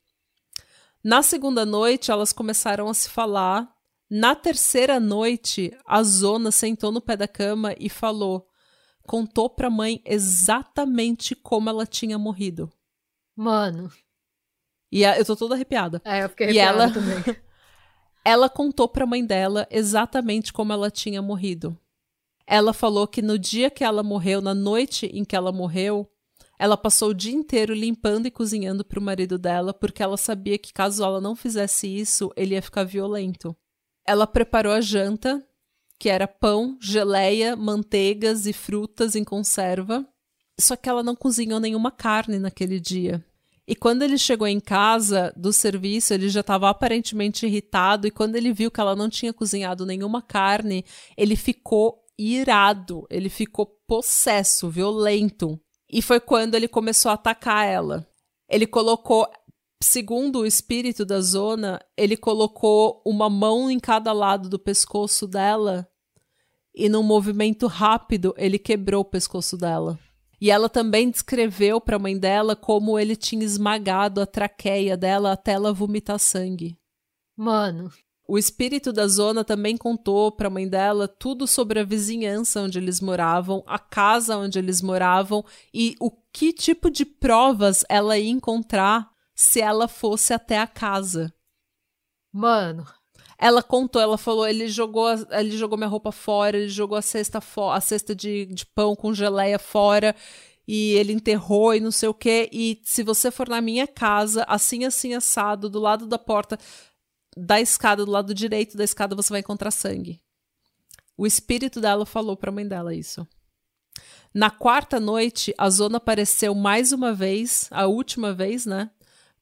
Speaker 1: Na segunda noite, elas começaram a se falar. Na terceira noite, a Zona sentou no pé da cama e falou contou pra mãe exatamente como ela tinha morrido.
Speaker 2: Mano.
Speaker 1: E a- eu tô toda arrepiada.
Speaker 2: É, eu fiquei
Speaker 1: E
Speaker 2: arrepiada
Speaker 1: ela-
Speaker 2: também. *laughs*
Speaker 1: Ela contou pra mãe dela exatamente como ela tinha morrido. Ela falou que no dia que ela morreu, na noite em que ela morreu, ela passou o dia inteiro limpando e cozinhando pro marido dela, porque ela sabia que caso ela não fizesse isso, ele ia ficar violento. Ela preparou a janta, que era pão, geleia, manteigas e frutas em conserva. Só que ela não cozinhou nenhuma carne naquele dia. E quando ele chegou em casa do serviço, ele já estava aparentemente irritado. E quando ele viu que ela não tinha cozinhado nenhuma carne, ele ficou irado. Ele ficou possesso, violento. E foi quando ele começou a atacar ela. Ele colocou, segundo o espírito da zona, ele colocou uma mão em cada lado do pescoço dela. E num movimento rápido, ele quebrou o pescoço dela. E ela também descreveu para a mãe dela como ele tinha esmagado a traqueia dela até ela vomitar sangue.
Speaker 2: Mano.
Speaker 1: O espírito da zona também contou para a mãe dela tudo sobre a vizinhança onde eles moravam, a casa onde eles moravam e o que tipo de provas ela ia encontrar se ela fosse até a casa.
Speaker 2: Mano.
Speaker 1: Ela contou, ela falou, ele jogou, ele jogou minha roupa fora, ele jogou a cesta a cesta de, de pão com geleia fora e ele enterrou e não sei o que. E se você for na minha casa, assim, assim, assado, do lado da porta da escada, do lado direito da escada, você vai encontrar sangue. O espírito dela falou para mãe dela isso. Na quarta noite, a zona apareceu mais uma vez, a última vez, né?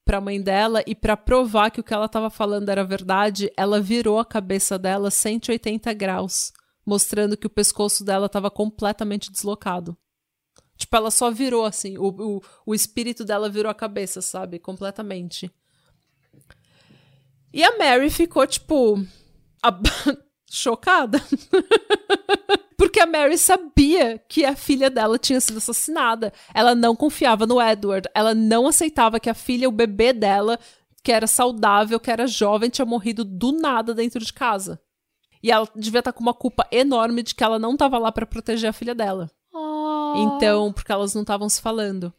Speaker 1: Para a mãe dela e para provar que o que ela estava falando era verdade, ela virou a cabeça dela 180 graus, mostrando que o pescoço dela estava completamente deslocado. Tipo, ela só virou assim, o, o, o espírito dela virou a cabeça, sabe? Completamente. E a Mary ficou, tipo, *laughs* chocada. *laughs* Porque a Mary sabia que a filha dela tinha sido assassinada. Ela não confiava no Edward. Ela não aceitava que a filha, o bebê dela, que era saudável, que era jovem, tinha morrido do nada dentro de casa. E ela devia estar com uma culpa enorme de que ela não estava lá para proteger a filha dela.
Speaker 2: Oh.
Speaker 1: Então, porque elas não estavam se falando.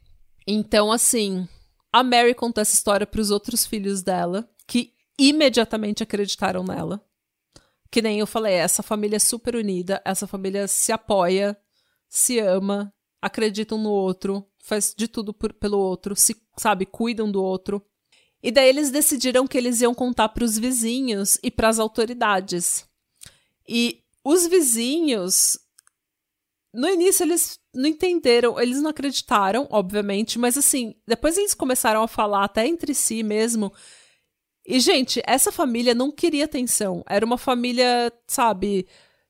Speaker 1: Então, assim, a Mary contou essa história para os outros filhos dela, que imediatamente acreditaram nela. Que nem eu falei, essa família é super unida, essa família se apoia, se ama, acreditam no outro, faz de tudo por, pelo outro, se, sabe, cuidam do outro. E daí eles decidiram que eles iam contar para os vizinhos e para as autoridades. E os vizinhos, no início eles não entenderam, eles não acreditaram, obviamente, mas assim, depois eles começaram a falar até entre si mesmo e, gente, essa família não queria atenção. Era uma família, sabe,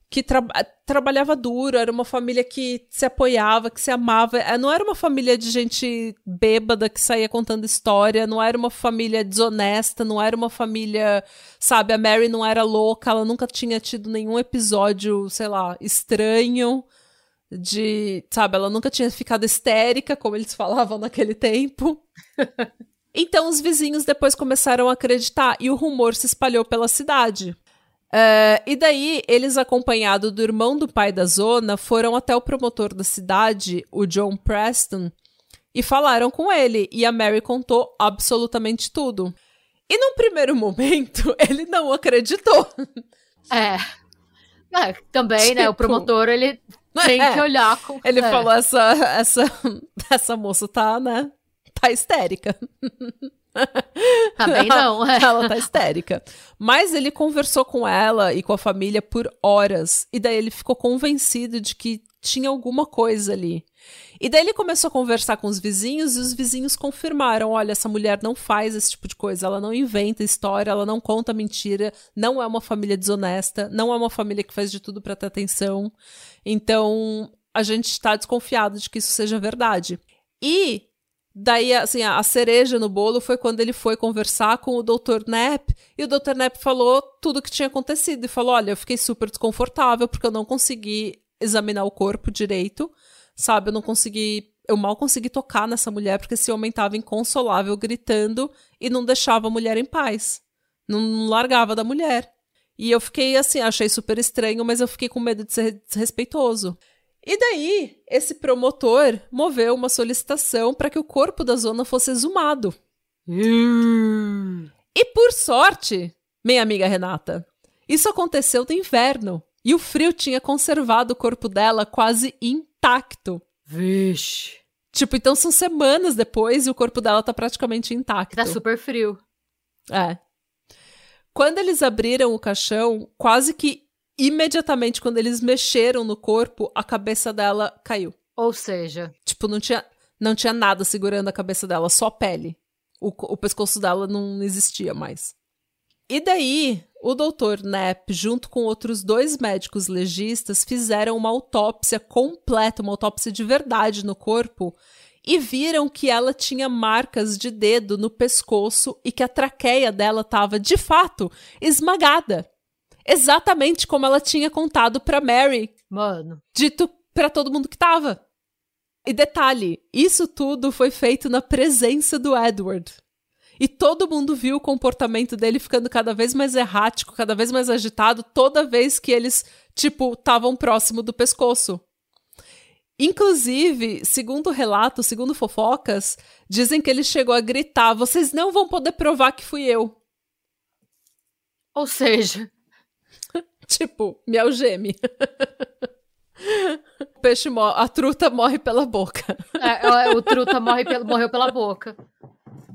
Speaker 1: que tra trabalhava duro, era uma família que se apoiava, que se amava. É, não era uma família de gente bêbada que saía contando história, não era uma família desonesta, não era uma família, sabe, a Mary não era louca, ela nunca tinha tido nenhum episódio, sei lá, estranho de, sabe, ela nunca tinha ficado histérica, como eles falavam naquele tempo. *laughs* Então os vizinhos depois começaram a acreditar e o rumor se espalhou pela cidade. Uh, e daí, eles, acompanhados do irmão do pai da zona, foram até o promotor da cidade, o John Preston, e falaram com ele. E a Mary contou absolutamente tudo. E num primeiro momento, *laughs* ele não acreditou.
Speaker 2: É. é também, tipo, né? O tipo, promotor, ele *laughs* tem é, que olhar com.
Speaker 1: Ele é. falou: essa, essa, *laughs* essa moça tá, né? Tá histérica. *laughs*
Speaker 2: Também não.
Speaker 1: É. *laughs* Ela tá histérica. Mas ele conversou com ela e com a família por horas. E daí ele ficou convencido de que tinha alguma coisa ali. E daí ele começou a conversar com os vizinhos e os vizinhos confirmaram: olha, essa mulher não faz esse tipo de coisa, ela não inventa história, ela não conta mentira, não é uma família desonesta, não é uma família que faz de tudo para ter atenção. Então a gente está desconfiado de que isso seja verdade. E Daí, assim, a cereja no bolo foi quando ele foi conversar com o Dr. Knapp e o Dr. Knapp falou tudo o que tinha acontecido e falou: Olha, eu fiquei super desconfortável porque eu não consegui examinar o corpo direito, sabe? Eu não consegui. Eu mal consegui tocar nessa mulher porque esse homem estava inconsolável gritando e não deixava a mulher em paz. Não largava da mulher. E eu fiquei assim, achei super estranho, mas eu fiquei com medo de ser desrespeitoso. E daí, esse promotor moveu uma solicitação para que o corpo da zona fosse exumado.
Speaker 2: Hum.
Speaker 1: E por sorte, minha amiga Renata, isso aconteceu no inverno e o frio tinha conservado o corpo dela quase intacto.
Speaker 2: Vixe.
Speaker 1: Tipo, então são semanas depois e o corpo dela tá praticamente intacto.
Speaker 2: Tá super frio.
Speaker 1: É. Quando eles abriram o caixão, quase que imediatamente quando eles mexeram no corpo, a cabeça dela caiu.
Speaker 2: Ou seja,
Speaker 1: tipo, não tinha, não tinha nada segurando a cabeça dela, só pele. O, o pescoço dela não existia mais. E daí, o doutor Knapp, junto com outros dois médicos legistas, fizeram uma autópsia completa, uma autópsia de verdade no corpo, e viram que ela tinha marcas de dedo no pescoço e que a traqueia dela estava, de fato, esmagada. Exatamente como ela tinha contado pra Mary.
Speaker 2: Mano.
Speaker 1: Dito pra todo mundo que tava. E detalhe, isso tudo foi feito na presença do Edward. E todo mundo viu o comportamento dele ficando cada vez mais errático, cada vez mais agitado, toda vez que eles, tipo, estavam próximo do pescoço. Inclusive, segundo relato, segundo fofocas, dizem que ele chegou a gritar: vocês não vão poder provar que fui eu.
Speaker 2: Ou seja.
Speaker 1: Tipo, me algeme. *laughs* o peixe morre, a truta morre pela boca.
Speaker 2: É, o truta morre pelo, morreu pela boca.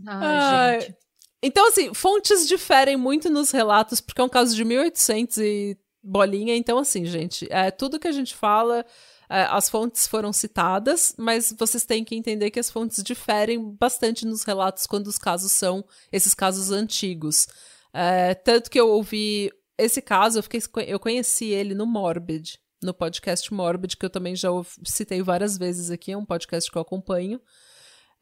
Speaker 2: Ai, gente.
Speaker 1: Então, assim, fontes diferem muito nos relatos, porque é um caso de 1800 e bolinha. Então, assim, gente, é, tudo que a gente fala, é, as fontes foram citadas, mas vocês têm que entender que as fontes diferem bastante nos relatos quando os casos são esses casos antigos. É, tanto que eu ouvi esse caso, eu, fiquei, eu conheci ele no Morbid, no podcast Morbid, que eu também já citei várias vezes aqui, é um podcast que eu acompanho.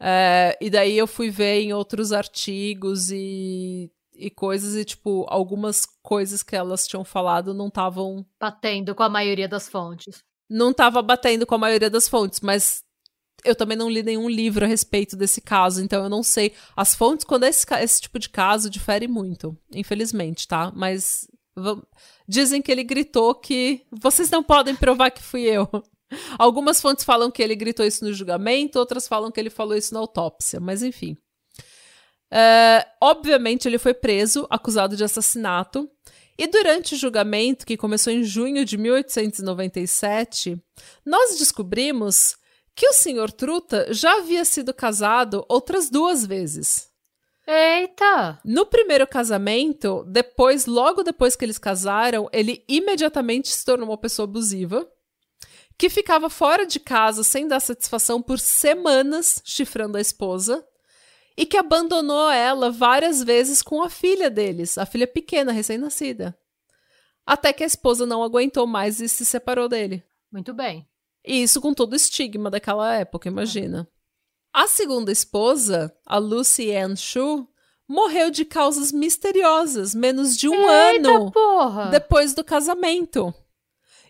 Speaker 1: É, e daí eu fui ver em outros artigos e, e coisas, e tipo, algumas coisas que elas tinham falado não estavam.
Speaker 2: Batendo com a maioria das fontes.
Speaker 1: Não estava batendo com a maioria das fontes, mas eu também não li nenhum livro a respeito desse caso, então eu não sei. As fontes, quando esse, esse tipo de caso, difere muito, infelizmente, tá? Mas dizem que ele gritou que vocês não podem provar que fui eu. Algumas fontes falam que ele gritou isso no julgamento, outras falam que ele falou isso na autópsia, mas enfim. Uh, obviamente, ele foi preso, acusado de assassinato, e durante o julgamento, que começou em junho de 1897, nós descobrimos que o Sr. Truta já havia sido casado outras duas vezes.
Speaker 2: Eita!
Speaker 1: No primeiro casamento, depois, logo depois que eles casaram, ele imediatamente se tornou uma pessoa abusiva que ficava fora de casa sem dar satisfação por semanas chifrando a esposa e que abandonou ela várias vezes com a filha deles, a filha pequena, recém-nascida. Até que a esposa não aguentou mais e se separou dele.
Speaker 2: Muito bem.
Speaker 1: E isso com todo o estigma daquela época, imagina. A segunda esposa, a Lucy Ann Shu, morreu de causas misteriosas menos de um
Speaker 2: Eita
Speaker 1: ano
Speaker 2: porra.
Speaker 1: depois do casamento.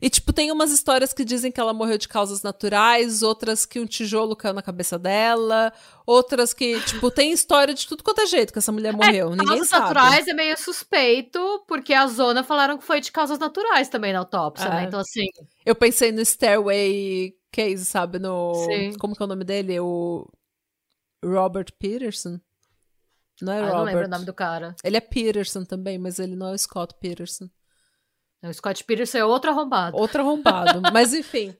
Speaker 1: E, tipo, tem umas histórias que dizem que ela morreu de causas naturais, outras que um tijolo caiu na cabeça dela, outras que, tipo, tem história de tudo quanto é jeito que essa mulher é, morreu. É, Ninguém causas sabe.
Speaker 2: naturais é meio suspeito, porque a zona falaram que foi de causas naturais também na autópsia, né? é. né? Então, assim.
Speaker 1: Eu pensei no Stairway Case, sabe? No. Sim. Como que é o nome dele? O. Robert Peterson? Não é ah, Robert. não
Speaker 2: lembro o nome do cara.
Speaker 1: Ele é Peterson também, mas ele não é o Scott Peterson.
Speaker 2: O Scott Peterson é outro arrombado.
Speaker 1: Outro arrombado. *laughs* Mas enfim.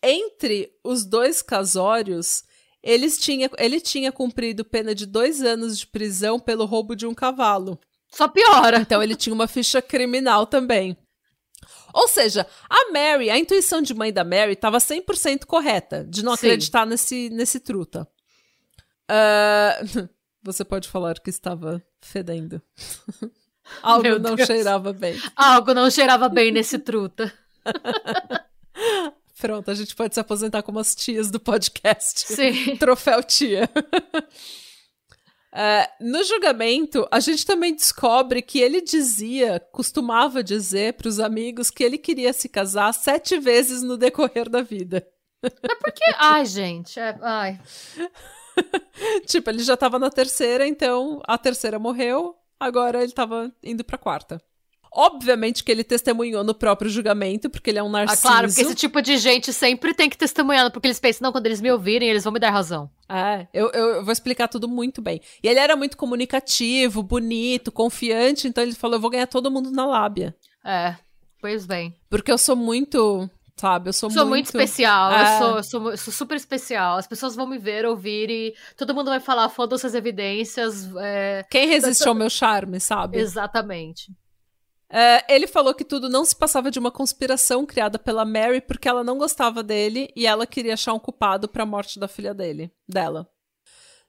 Speaker 1: Entre os dois casórios, eles tinha, ele tinha cumprido pena de dois anos de prisão pelo roubo de um cavalo.
Speaker 2: Só piora.
Speaker 1: Então ele tinha uma ficha criminal também. Ou seja, a Mary, a intuição de mãe da Mary estava 100% correta, de não Sim. acreditar nesse, nesse truta. Uh, *laughs* você pode falar que estava fedendo. *laughs* Algo Meu não Deus. cheirava bem.
Speaker 2: Algo não cheirava bem nesse truta. *laughs*
Speaker 1: Pronto, a gente pode se aposentar como as tias do podcast.
Speaker 2: Sim.
Speaker 1: Troféu tia. Uh, no julgamento, a gente também descobre que ele dizia, costumava dizer para os amigos que ele queria se casar sete vezes no decorrer da vida.
Speaker 2: É porque. *laughs* Ai, gente. É... Ai. *laughs*
Speaker 1: tipo, ele já estava na terceira, então a terceira morreu, agora ele estava indo pra quarta. Obviamente que ele testemunhou no próprio julgamento, porque ele é um narciso.
Speaker 2: Ah, claro, porque esse tipo de gente sempre tem que testemunhar, porque eles pensam, não, quando eles me ouvirem, eles vão me dar razão.
Speaker 1: É, eu, eu, vou explicar tudo muito bem. E ele era muito comunicativo, bonito, confiante, então ele falou, eu vou ganhar todo mundo na lábia.
Speaker 2: É, pois bem.
Speaker 1: Porque eu sou muito sabe? Eu sou,
Speaker 2: sou
Speaker 1: muito...
Speaker 2: muito especial, é... eu, sou, eu, sou, eu, sou, super especial. As pessoas vão me ver, ouvir e todo mundo vai falar, foda-se as evidências. É...
Speaker 1: Quem resiste ao meu charme, sabe?
Speaker 2: Exatamente.
Speaker 1: É, ele falou que tudo não se passava de uma conspiração criada pela Mary porque ela não gostava dele e ela queria achar um culpado para a morte da filha dele, dela.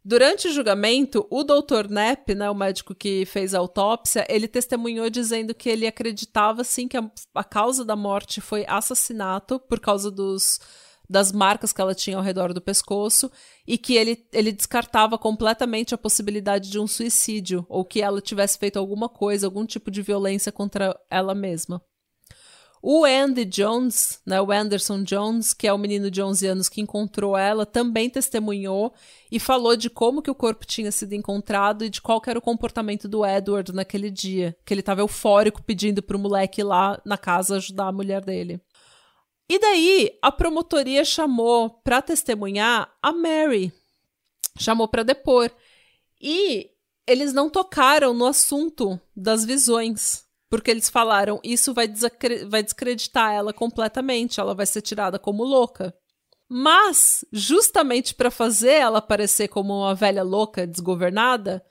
Speaker 1: Durante o julgamento, o Dr. Knapp, né, o médico que fez a autópsia, ele testemunhou dizendo que ele acreditava sim que a, a causa da morte foi assassinato por causa dos, das marcas que ela tinha ao redor do pescoço e que ele, ele descartava completamente a possibilidade de um suicídio ou que ela tivesse feito alguma coisa, algum tipo de violência contra ela mesma. O Andy Jones, né, o Anderson Jones, que é o menino de 11 anos que encontrou ela, também testemunhou e falou de como que o corpo tinha sido encontrado e de qual era o comportamento do Edward naquele dia, que ele estava eufórico pedindo para o moleque ir lá na casa ajudar a mulher dele. E daí a promotoria chamou para testemunhar a Mary, chamou para depor. E eles não tocaram no assunto das visões. Porque eles falaram, isso vai, vai descreditar ela completamente, ela vai ser tirada como louca. Mas, justamente para fazer ela parecer como uma velha louca desgovernada,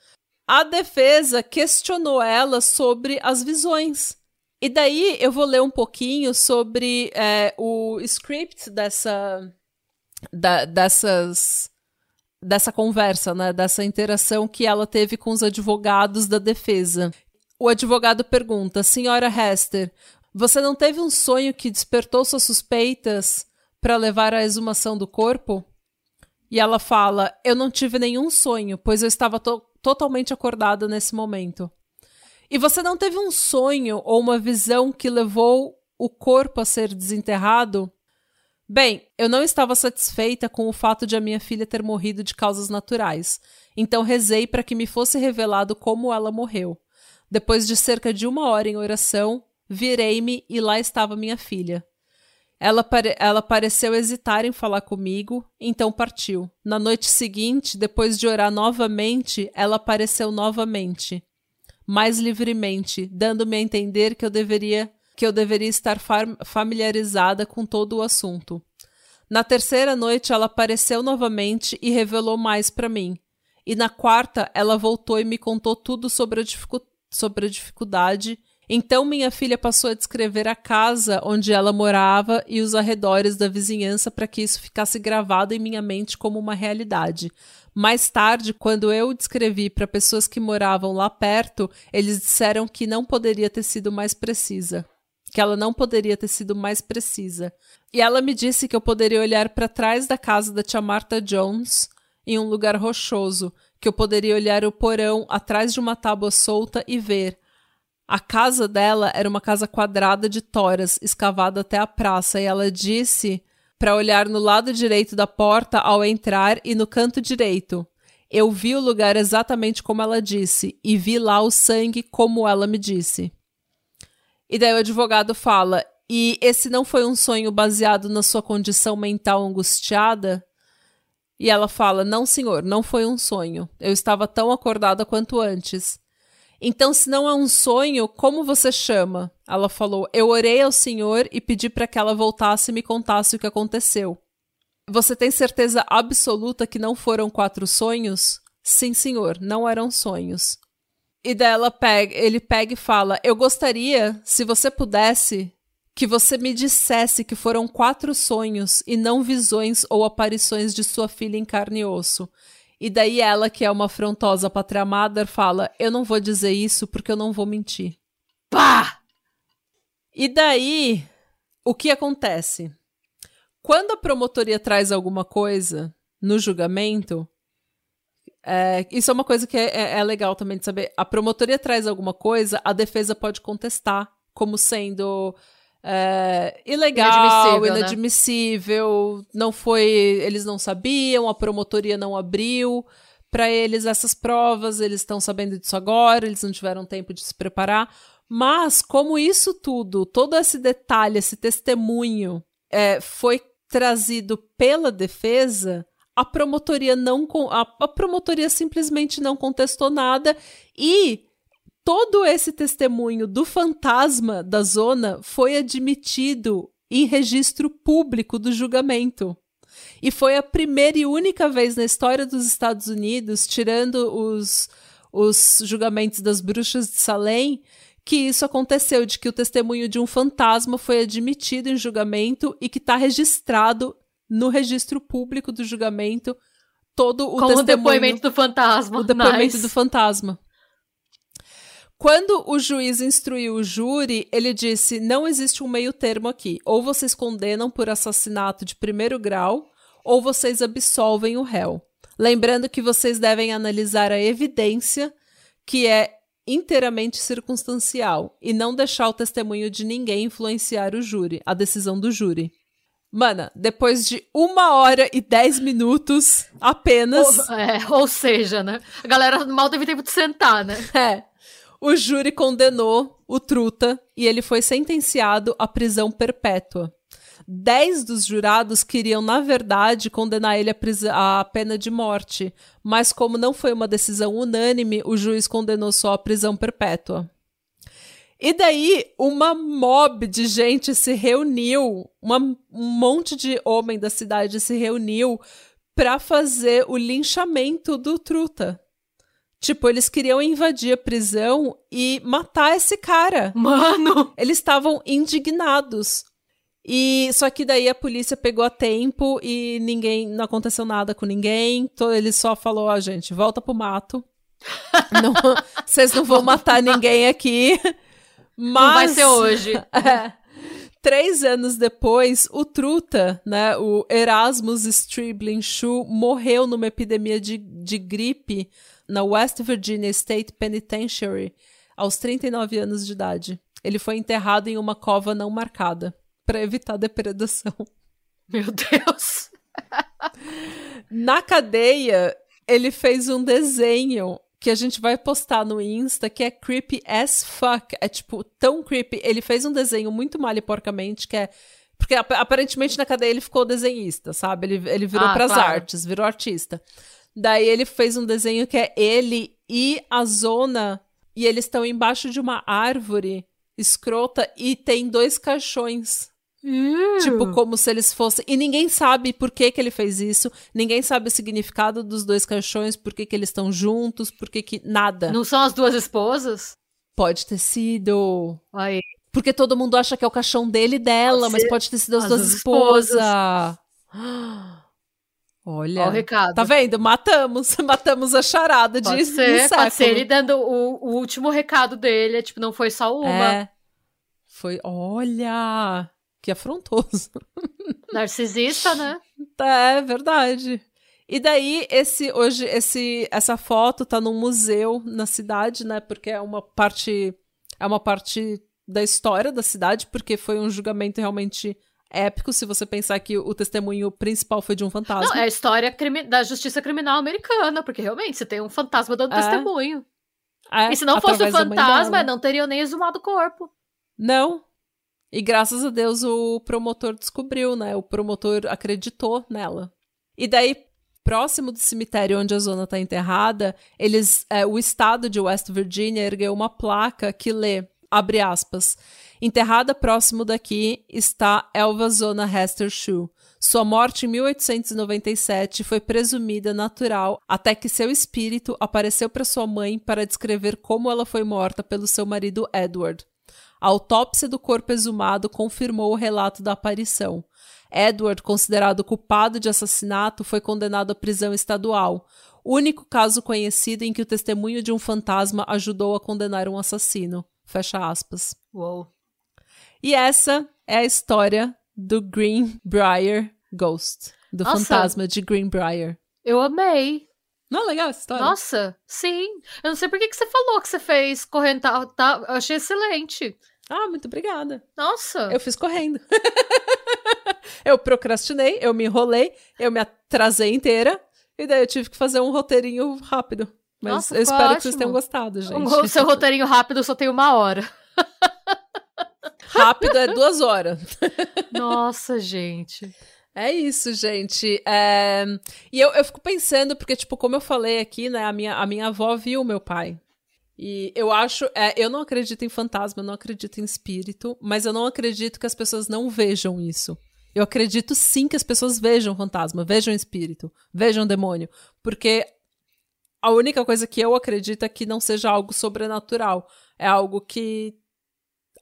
Speaker 1: a defesa questionou ela sobre as visões. E daí eu vou ler um pouquinho sobre é, o script dessa, da, dessas, dessa conversa, né, dessa interação que ela teve com os advogados da defesa. O advogado pergunta: Senhora Hester, você não teve um sonho que despertou suas suspeitas para levar à exumação do corpo? E ela fala: Eu não tive nenhum sonho, pois eu estava to totalmente acordada nesse momento. E você não teve um sonho ou uma visão que levou o corpo a ser desenterrado? Bem, eu não estava satisfeita com o fato de a minha filha ter morrido de causas naturais, então rezei para que me fosse revelado como ela morreu. Depois de cerca de uma hora em oração, virei-me e lá estava minha filha. Ela, pare ela pareceu hesitar em falar comigo, então partiu. Na noite seguinte, depois de orar novamente, ela apareceu novamente, mais livremente, dando-me a entender que eu deveria que eu deveria estar familiarizada com todo o assunto. Na terceira noite, ela apareceu novamente e revelou mais para mim. E na quarta, ela voltou e me contou tudo sobre a dificuldade sobre a dificuldade. Então minha filha passou a descrever a casa onde ela morava e os arredores da vizinhança para que isso ficasse gravado em minha mente como uma realidade. Mais tarde, quando eu descrevi para pessoas que moravam lá perto, eles disseram que não poderia ter sido mais precisa. Que ela não poderia ter sido mais precisa. E ela me disse que eu poderia olhar para trás da casa da tia Martha Jones, em um lugar rochoso, que eu poderia olhar o porão atrás de uma tábua solta e ver. A casa dela era uma casa quadrada de toras, escavada até a praça, e ela disse para olhar no lado direito da porta ao entrar e no canto direito. Eu vi o lugar exatamente como ela disse, e vi lá o sangue como ela me disse. E daí o advogado fala: E esse não foi um sonho baseado na sua condição mental angustiada? E ela fala: Não, senhor, não foi um sonho. Eu estava tão acordada quanto antes. Então, se não é um sonho, como você chama? Ela falou: Eu orei ao senhor e pedi para que ela voltasse e me contasse o que aconteceu. Você tem certeza absoluta que não foram quatro sonhos? Sim, senhor, não eram sonhos. E dela pega, ele pega e fala: Eu gostaria, se você pudesse, que você me dissesse que foram quatro sonhos e não visões ou aparições de sua filha em carne e osso. E daí ela, que é uma afrontosa pátria amada, fala: Eu não vou dizer isso porque eu não vou mentir. Pá! E daí, o que acontece? Quando a promotoria traz alguma coisa no julgamento, é, isso é uma coisa que é, é, é legal também de saber. A promotoria traz alguma coisa, a defesa pode contestar como sendo é, ilegal, inadmissível, né? inadmissível né? não foi, eles não sabiam, a promotoria não abriu para eles essas provas, eles estão sabendo disso agora, eles não tiveram tempo de se preparar. Mas como isso tudo, todo esse detalhe, esse testemunho é, foi trazido pela defesa, a promotoria não a, a promotoria simplesmente não contestou nada e todo esse testemunho do fantasma da zona foi admitido em registro público do julgamento. E foi a primeira e única vez na história dos Estados Unidos, tirando os, os julgamentos das bruxas de Salem, que isso aconteceu, de que o testemunho de um fantasma foi admitido em julgamento e que está registrado no registro público do julgamento todo o
Speaker 2: Como
Speaker 1: testemunho.
Speaker 2: o depoimento do fantasma.
Speaker 1: O depoimento
Speaker 2: nice.
Speaker 1: do fantasma. Quando o juiz instruiu o júri, ele disse: não existe um meio termo aqui. Ou vocês condenam por assassinato de primeiro grau, ou vocês absolvem o réu. Lembrando que vocês devem analisar a evidência, que é inteiramente circunstancial e não deixar o testemunho de ninguém influenciar o júri, a decisão do júri. Mana, depois de uma hora e dez minutos apenas.
Speaker 2: Ou, é, ou seja, né? A galera mal teve tempo de sentar, né?
Speaker 1: É. O júri condenou o Truta e ele foi sentenciado à prisão perpétua. Dez dos jurados queriam, na verdade, condenar ele à, pena de morte, mas como não foi uma decisão unânime, o juiz condenou só à prisão perpétua. E daí, uma mob de gente se reuniu, uma, um monte de homem da cidade se reuniu para fazer o linchamento do Truta. Tipo, eles queriam invadir a prisão e matar esse cara.
Speaker 2: Mano!
Speaker 1: Eles estavam indignados. E só que daí a polícia pegou a tempo e ninguém não aconteceu nada com ninguém. Então ele só falou: "Ó, oh, gente, volta pro mato. *laughs* não, vocês não vão matar ninguém aqui". Mas
Speaker 2: não vai ser hoje.
Speaker 1: É, *laughs* três anos depois, o Truta, né, o Erasmus Stribling Shu, morreu numa epidemia de, de gripe na West Virginia State Penitentiary aos 39 anos de idade. Ele foi enterrado em uma cova não marcada para evitar depredação.
Speaker 2: Meu Deus!
Speaker 1: Na cadeia, ele fez um desenho que a gente vai postar no Insta que é creepy as fuck. É tipo, tão creepy. Ele fez um desenho muito mal e porcamente que é. Porque aparentemente na cadeia ele ficou desenhista, sabe? Ele, ele virou ah, pras claro. artes, virou artista. Daí ele fez um desenho que é ele e a zona. E eles estão embaixo de uma árvore escrota e tem dois caixões Uh. Tipo, como se eles fossem. E ninguém sabe por que, que ele fez isso. Ninguém sabe o significado dos dois caixões, por que, que eles estão juntos, por que, que. Nada.
Speaker 2: Não são as duas esposas?
Speaker 1: Pode ter sido.
Speaker 2: Aí.
Speaker 1: Porque todo mundo acha que é o caixão dele e dela, pode mas pode ter sido as, as duas, duas esposas. esposas. *gasps* *gasps* Olha.
Speaker 2: Ó o recado.
Speaker 1: Tá vendo? Matamos. *laughs* Matamos a charada
Speaker 2: pode
Speaker 1: de.
Speaker 2: Ser, pode ser ele dando o, o último recado dele. É, tipo, não foi só uma.
Speaker 1: É. Foi. Olha. Que afrontoso. *laughs*
Speaker 2: Narcisista, né?
Speaker 1: É verdade. E daí esse hoje esse essa foto tá num museu na cidade, né? Porque é uma parte é uma parte da história da cidade, porque foi um julgamento realmente épico, se você pensar que o testemunho principal foi de um fantasma. Não,
Speaker 2: é a história da justiça criminal americana, porque realmente você tem um fantasma dando é. testemunho. É, e se não fosse o fantasma, não teriam nem exumado o corpo.
Speaker 1: Não, e graças a Deus o promotor descobriu, né? O promotor acreditou nela. E daí, próximo do cemitério onde a zona está enterrada, eles, é, o estado de West Virginia ergueu uma placa que lê, abre aspas, enterrada próximo daqui está Elva Zona Hester Shue. Sua morte em 1897 foi presumida natural até que seu espírito apareceu para sua mãe para descrever como ela foi morta pelo seu marido Edward. A autópsia do corpo exumado confirmou o relato da aparição. Edward, considerado culpado de assassinato, foi condenado à prisão estadual, único caso conhecido em que o testemunho de um fantasma ajudou a condenar um assassino. Fecha aspas.
Speaker 2: Uou.
Speaker 1: E essa é a história do Greenbrier Ghost, do Nossa. fantasma de Greenbrier.
Speaker 2: Eu amei.
Speaker 1: Não é legal essa história?
Speaker 2: Nossa, sim. Eu não sei por que, que você falou que você fez correndo. Tá, tá, eu achei excelente.
Speaker 1: Ah, muito obrigada.
Speaker 2: Nossa.
Speaker 1: Eu fiz correndo. *laughs* eu procrastinei, eu me enrolei, eu me atrasei inteira. E daí eu tive que fazer um roteirinho rápido. Mas Nossa, eu espero ótimo. que vocês tenham gostado, gente.
Speaker 2: O *laughs* seu roteirinho rápido só tem uma hora. *laughs*
Speaker 1: rápido é duas horas. *laughs*
Speaker 2: Nossa, gente.
Speaker 1: É isso, gente. É... E eu, eu fico pensando, porque, tipo, como eu falei aqui, né, a minha, a minha avó viu meu pai. E eu acho. É, eu não acredito em fantasma, eu não acredito em espírito, mas eu não acredito que as pessoas não vejam isso. Eu acredito sim que as pessoas vejam fantasma, vejam espírito, vejam demônio. Porque a única coisa que eu acredito é que não seja algo sobrenatural. É algo que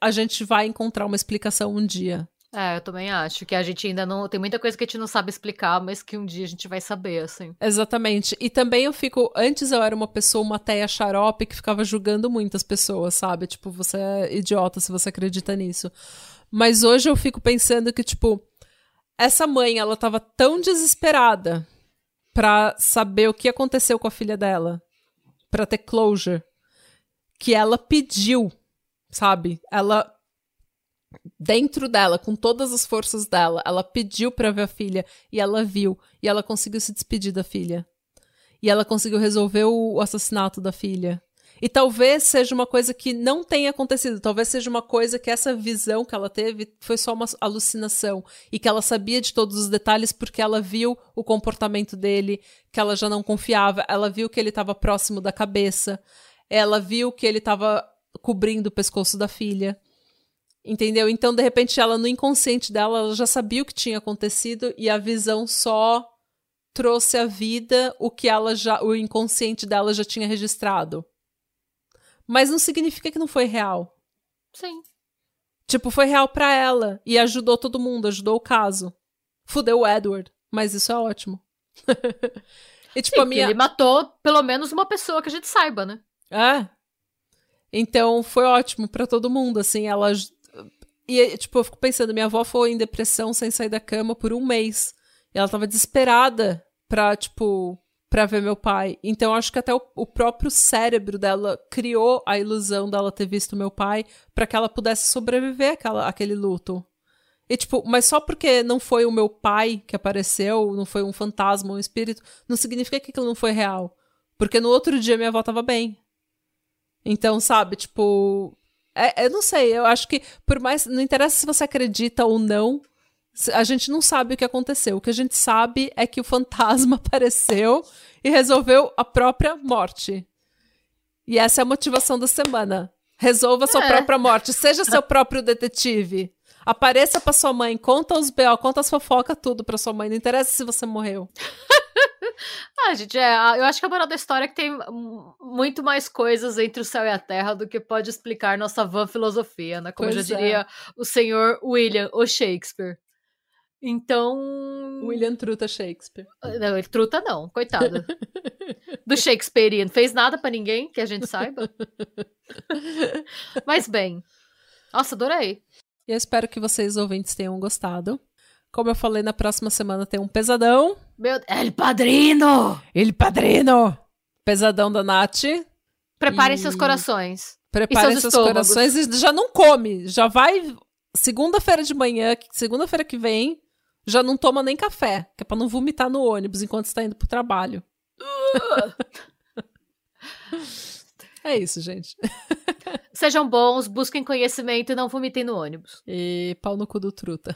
Speaker 1: a gente vai encontrar uma explicação um dia.
Speaker 2: É, eu também acho que a gente ainda não. Tem muita coisa que a gente não sabe explicar, mas que um dia a gente vai saber, assim.
Speaker 1: Exatamente. E também eu fico. Antes eu era uma pessoa, uma teia xarope, que ficava julgando muitas pessoas, sabe? Tipo, você é idiota se você acredita nisso. Mas hoje eu fico pensando que, tipo, essa mãe, ela tava tão desesperada pra saber o que aconteceu com a filha dela, pra ter closure, que ela pediu, sabe? Ela dentro dela, com todas as forças dela, ela pediu para ver a filha e ela viu e ela conseguiu se despedir da filha. E ela conseguiu resolver o assassinato da filha. E talvez seja uma coisa que não tenha acontecido, talvez seja uma coisa que essa visão que ela teve foi só uma alucinação e que ela sabia de todos os detalhes porque ela viu o comportamento dele, que ela já não confiava, ela viu que ele estava próximo da cabeça, ela viu que ele estava cobrindo o pescoço da filha. Entendeu? Então, de repente, ela no inconsciente dela, ela já sabia o que tinha acontecido e a visão só trouxe à vida o que ela já, o inconsciente dela já tinha registrado. Mas não significa que não foi real.
Speaker 2: Sim.
Speaker 1: Tipo, foi real para ela e ajudou todo mundo, ajudou o caso. Fudeu o Edward, mas isso é ótimo. *laughs*
Speaker 2: e tipo, Sim, a minha ele matou pelo menos uma pessoa que a gente saiba, né?
Speaker 1: É. Então foi ótimo para todo mundo, assim, ela e, tipo, eu fico pensando, minha avó foi em depressão sem sair da cama por um mês. E ela tava desesperada pra, tipo, pra ver meu pai. Então, acho que até o, o próprio cérebro dela criou a ilusão dela ter visto meu pai para que ela pudesse sobreviver àquela, àquele luto. E, tipo, mas só porque não foi o meu pai que apareceu, não foi um fantasma, um espírito, não significa que aquilo não foi real. Porque no outro dia minha avó tava bem. Então, sabe, tipo, é, eu não sei, eu acho que por mais. Não interessa se você acredita ou não, a gente não sabe o que aconteceu. O que a gente sabe é que o fantasma *laughs* apareceu e resolveu a própria morte. E essa é a motivação da semana. Resolva sua é. própria morte. Seja seu próprio detetive. Apareça pra sua mãe, conta os B.O., conta as fofocas, tudo pra sua mãe. Não interessa se você morreu. *laughs* *laughs*
Speaker 2: ah, gente, é, eu acho que a moral da história é que tem muito mais coisas entre o céu e a terra do que pode explicar nossa van filosofia, né? Como pois já diria é. o senhor William, o Shakespeare. Então.
Speaker 1: William Truta Shakespeare.
Speaker 2: Não, ele truta não, coitado. Do Shakespearean. Fez nada para ninguém, que a gente saiba. *laughs* Mas bem. Nossa, adorei.
Speaker 1: E eu espero que vocês ouvintes tenham gostado. Como eu falei, na próxima semana tem um pesadão.
Speaker 2: Meu El Padrino!
Speaker 1: El Padrino! Pesadão da Nath.
Speaker 2: Preparem e... seus corações.
Speaker 1: Preparem seus, seus corações e já não come. Já vai segunda-feira de manhã, segunda-feira que vem, já não toma nem café, que é pra não vomitar no ônibus enquanto está indo pro trabalho. *laughs* é isso, gente.
Speaker 2: Sejam bons, busquem conhecimento e não vomitem no ônibus.
Speaker 1: E pau no cu do truta.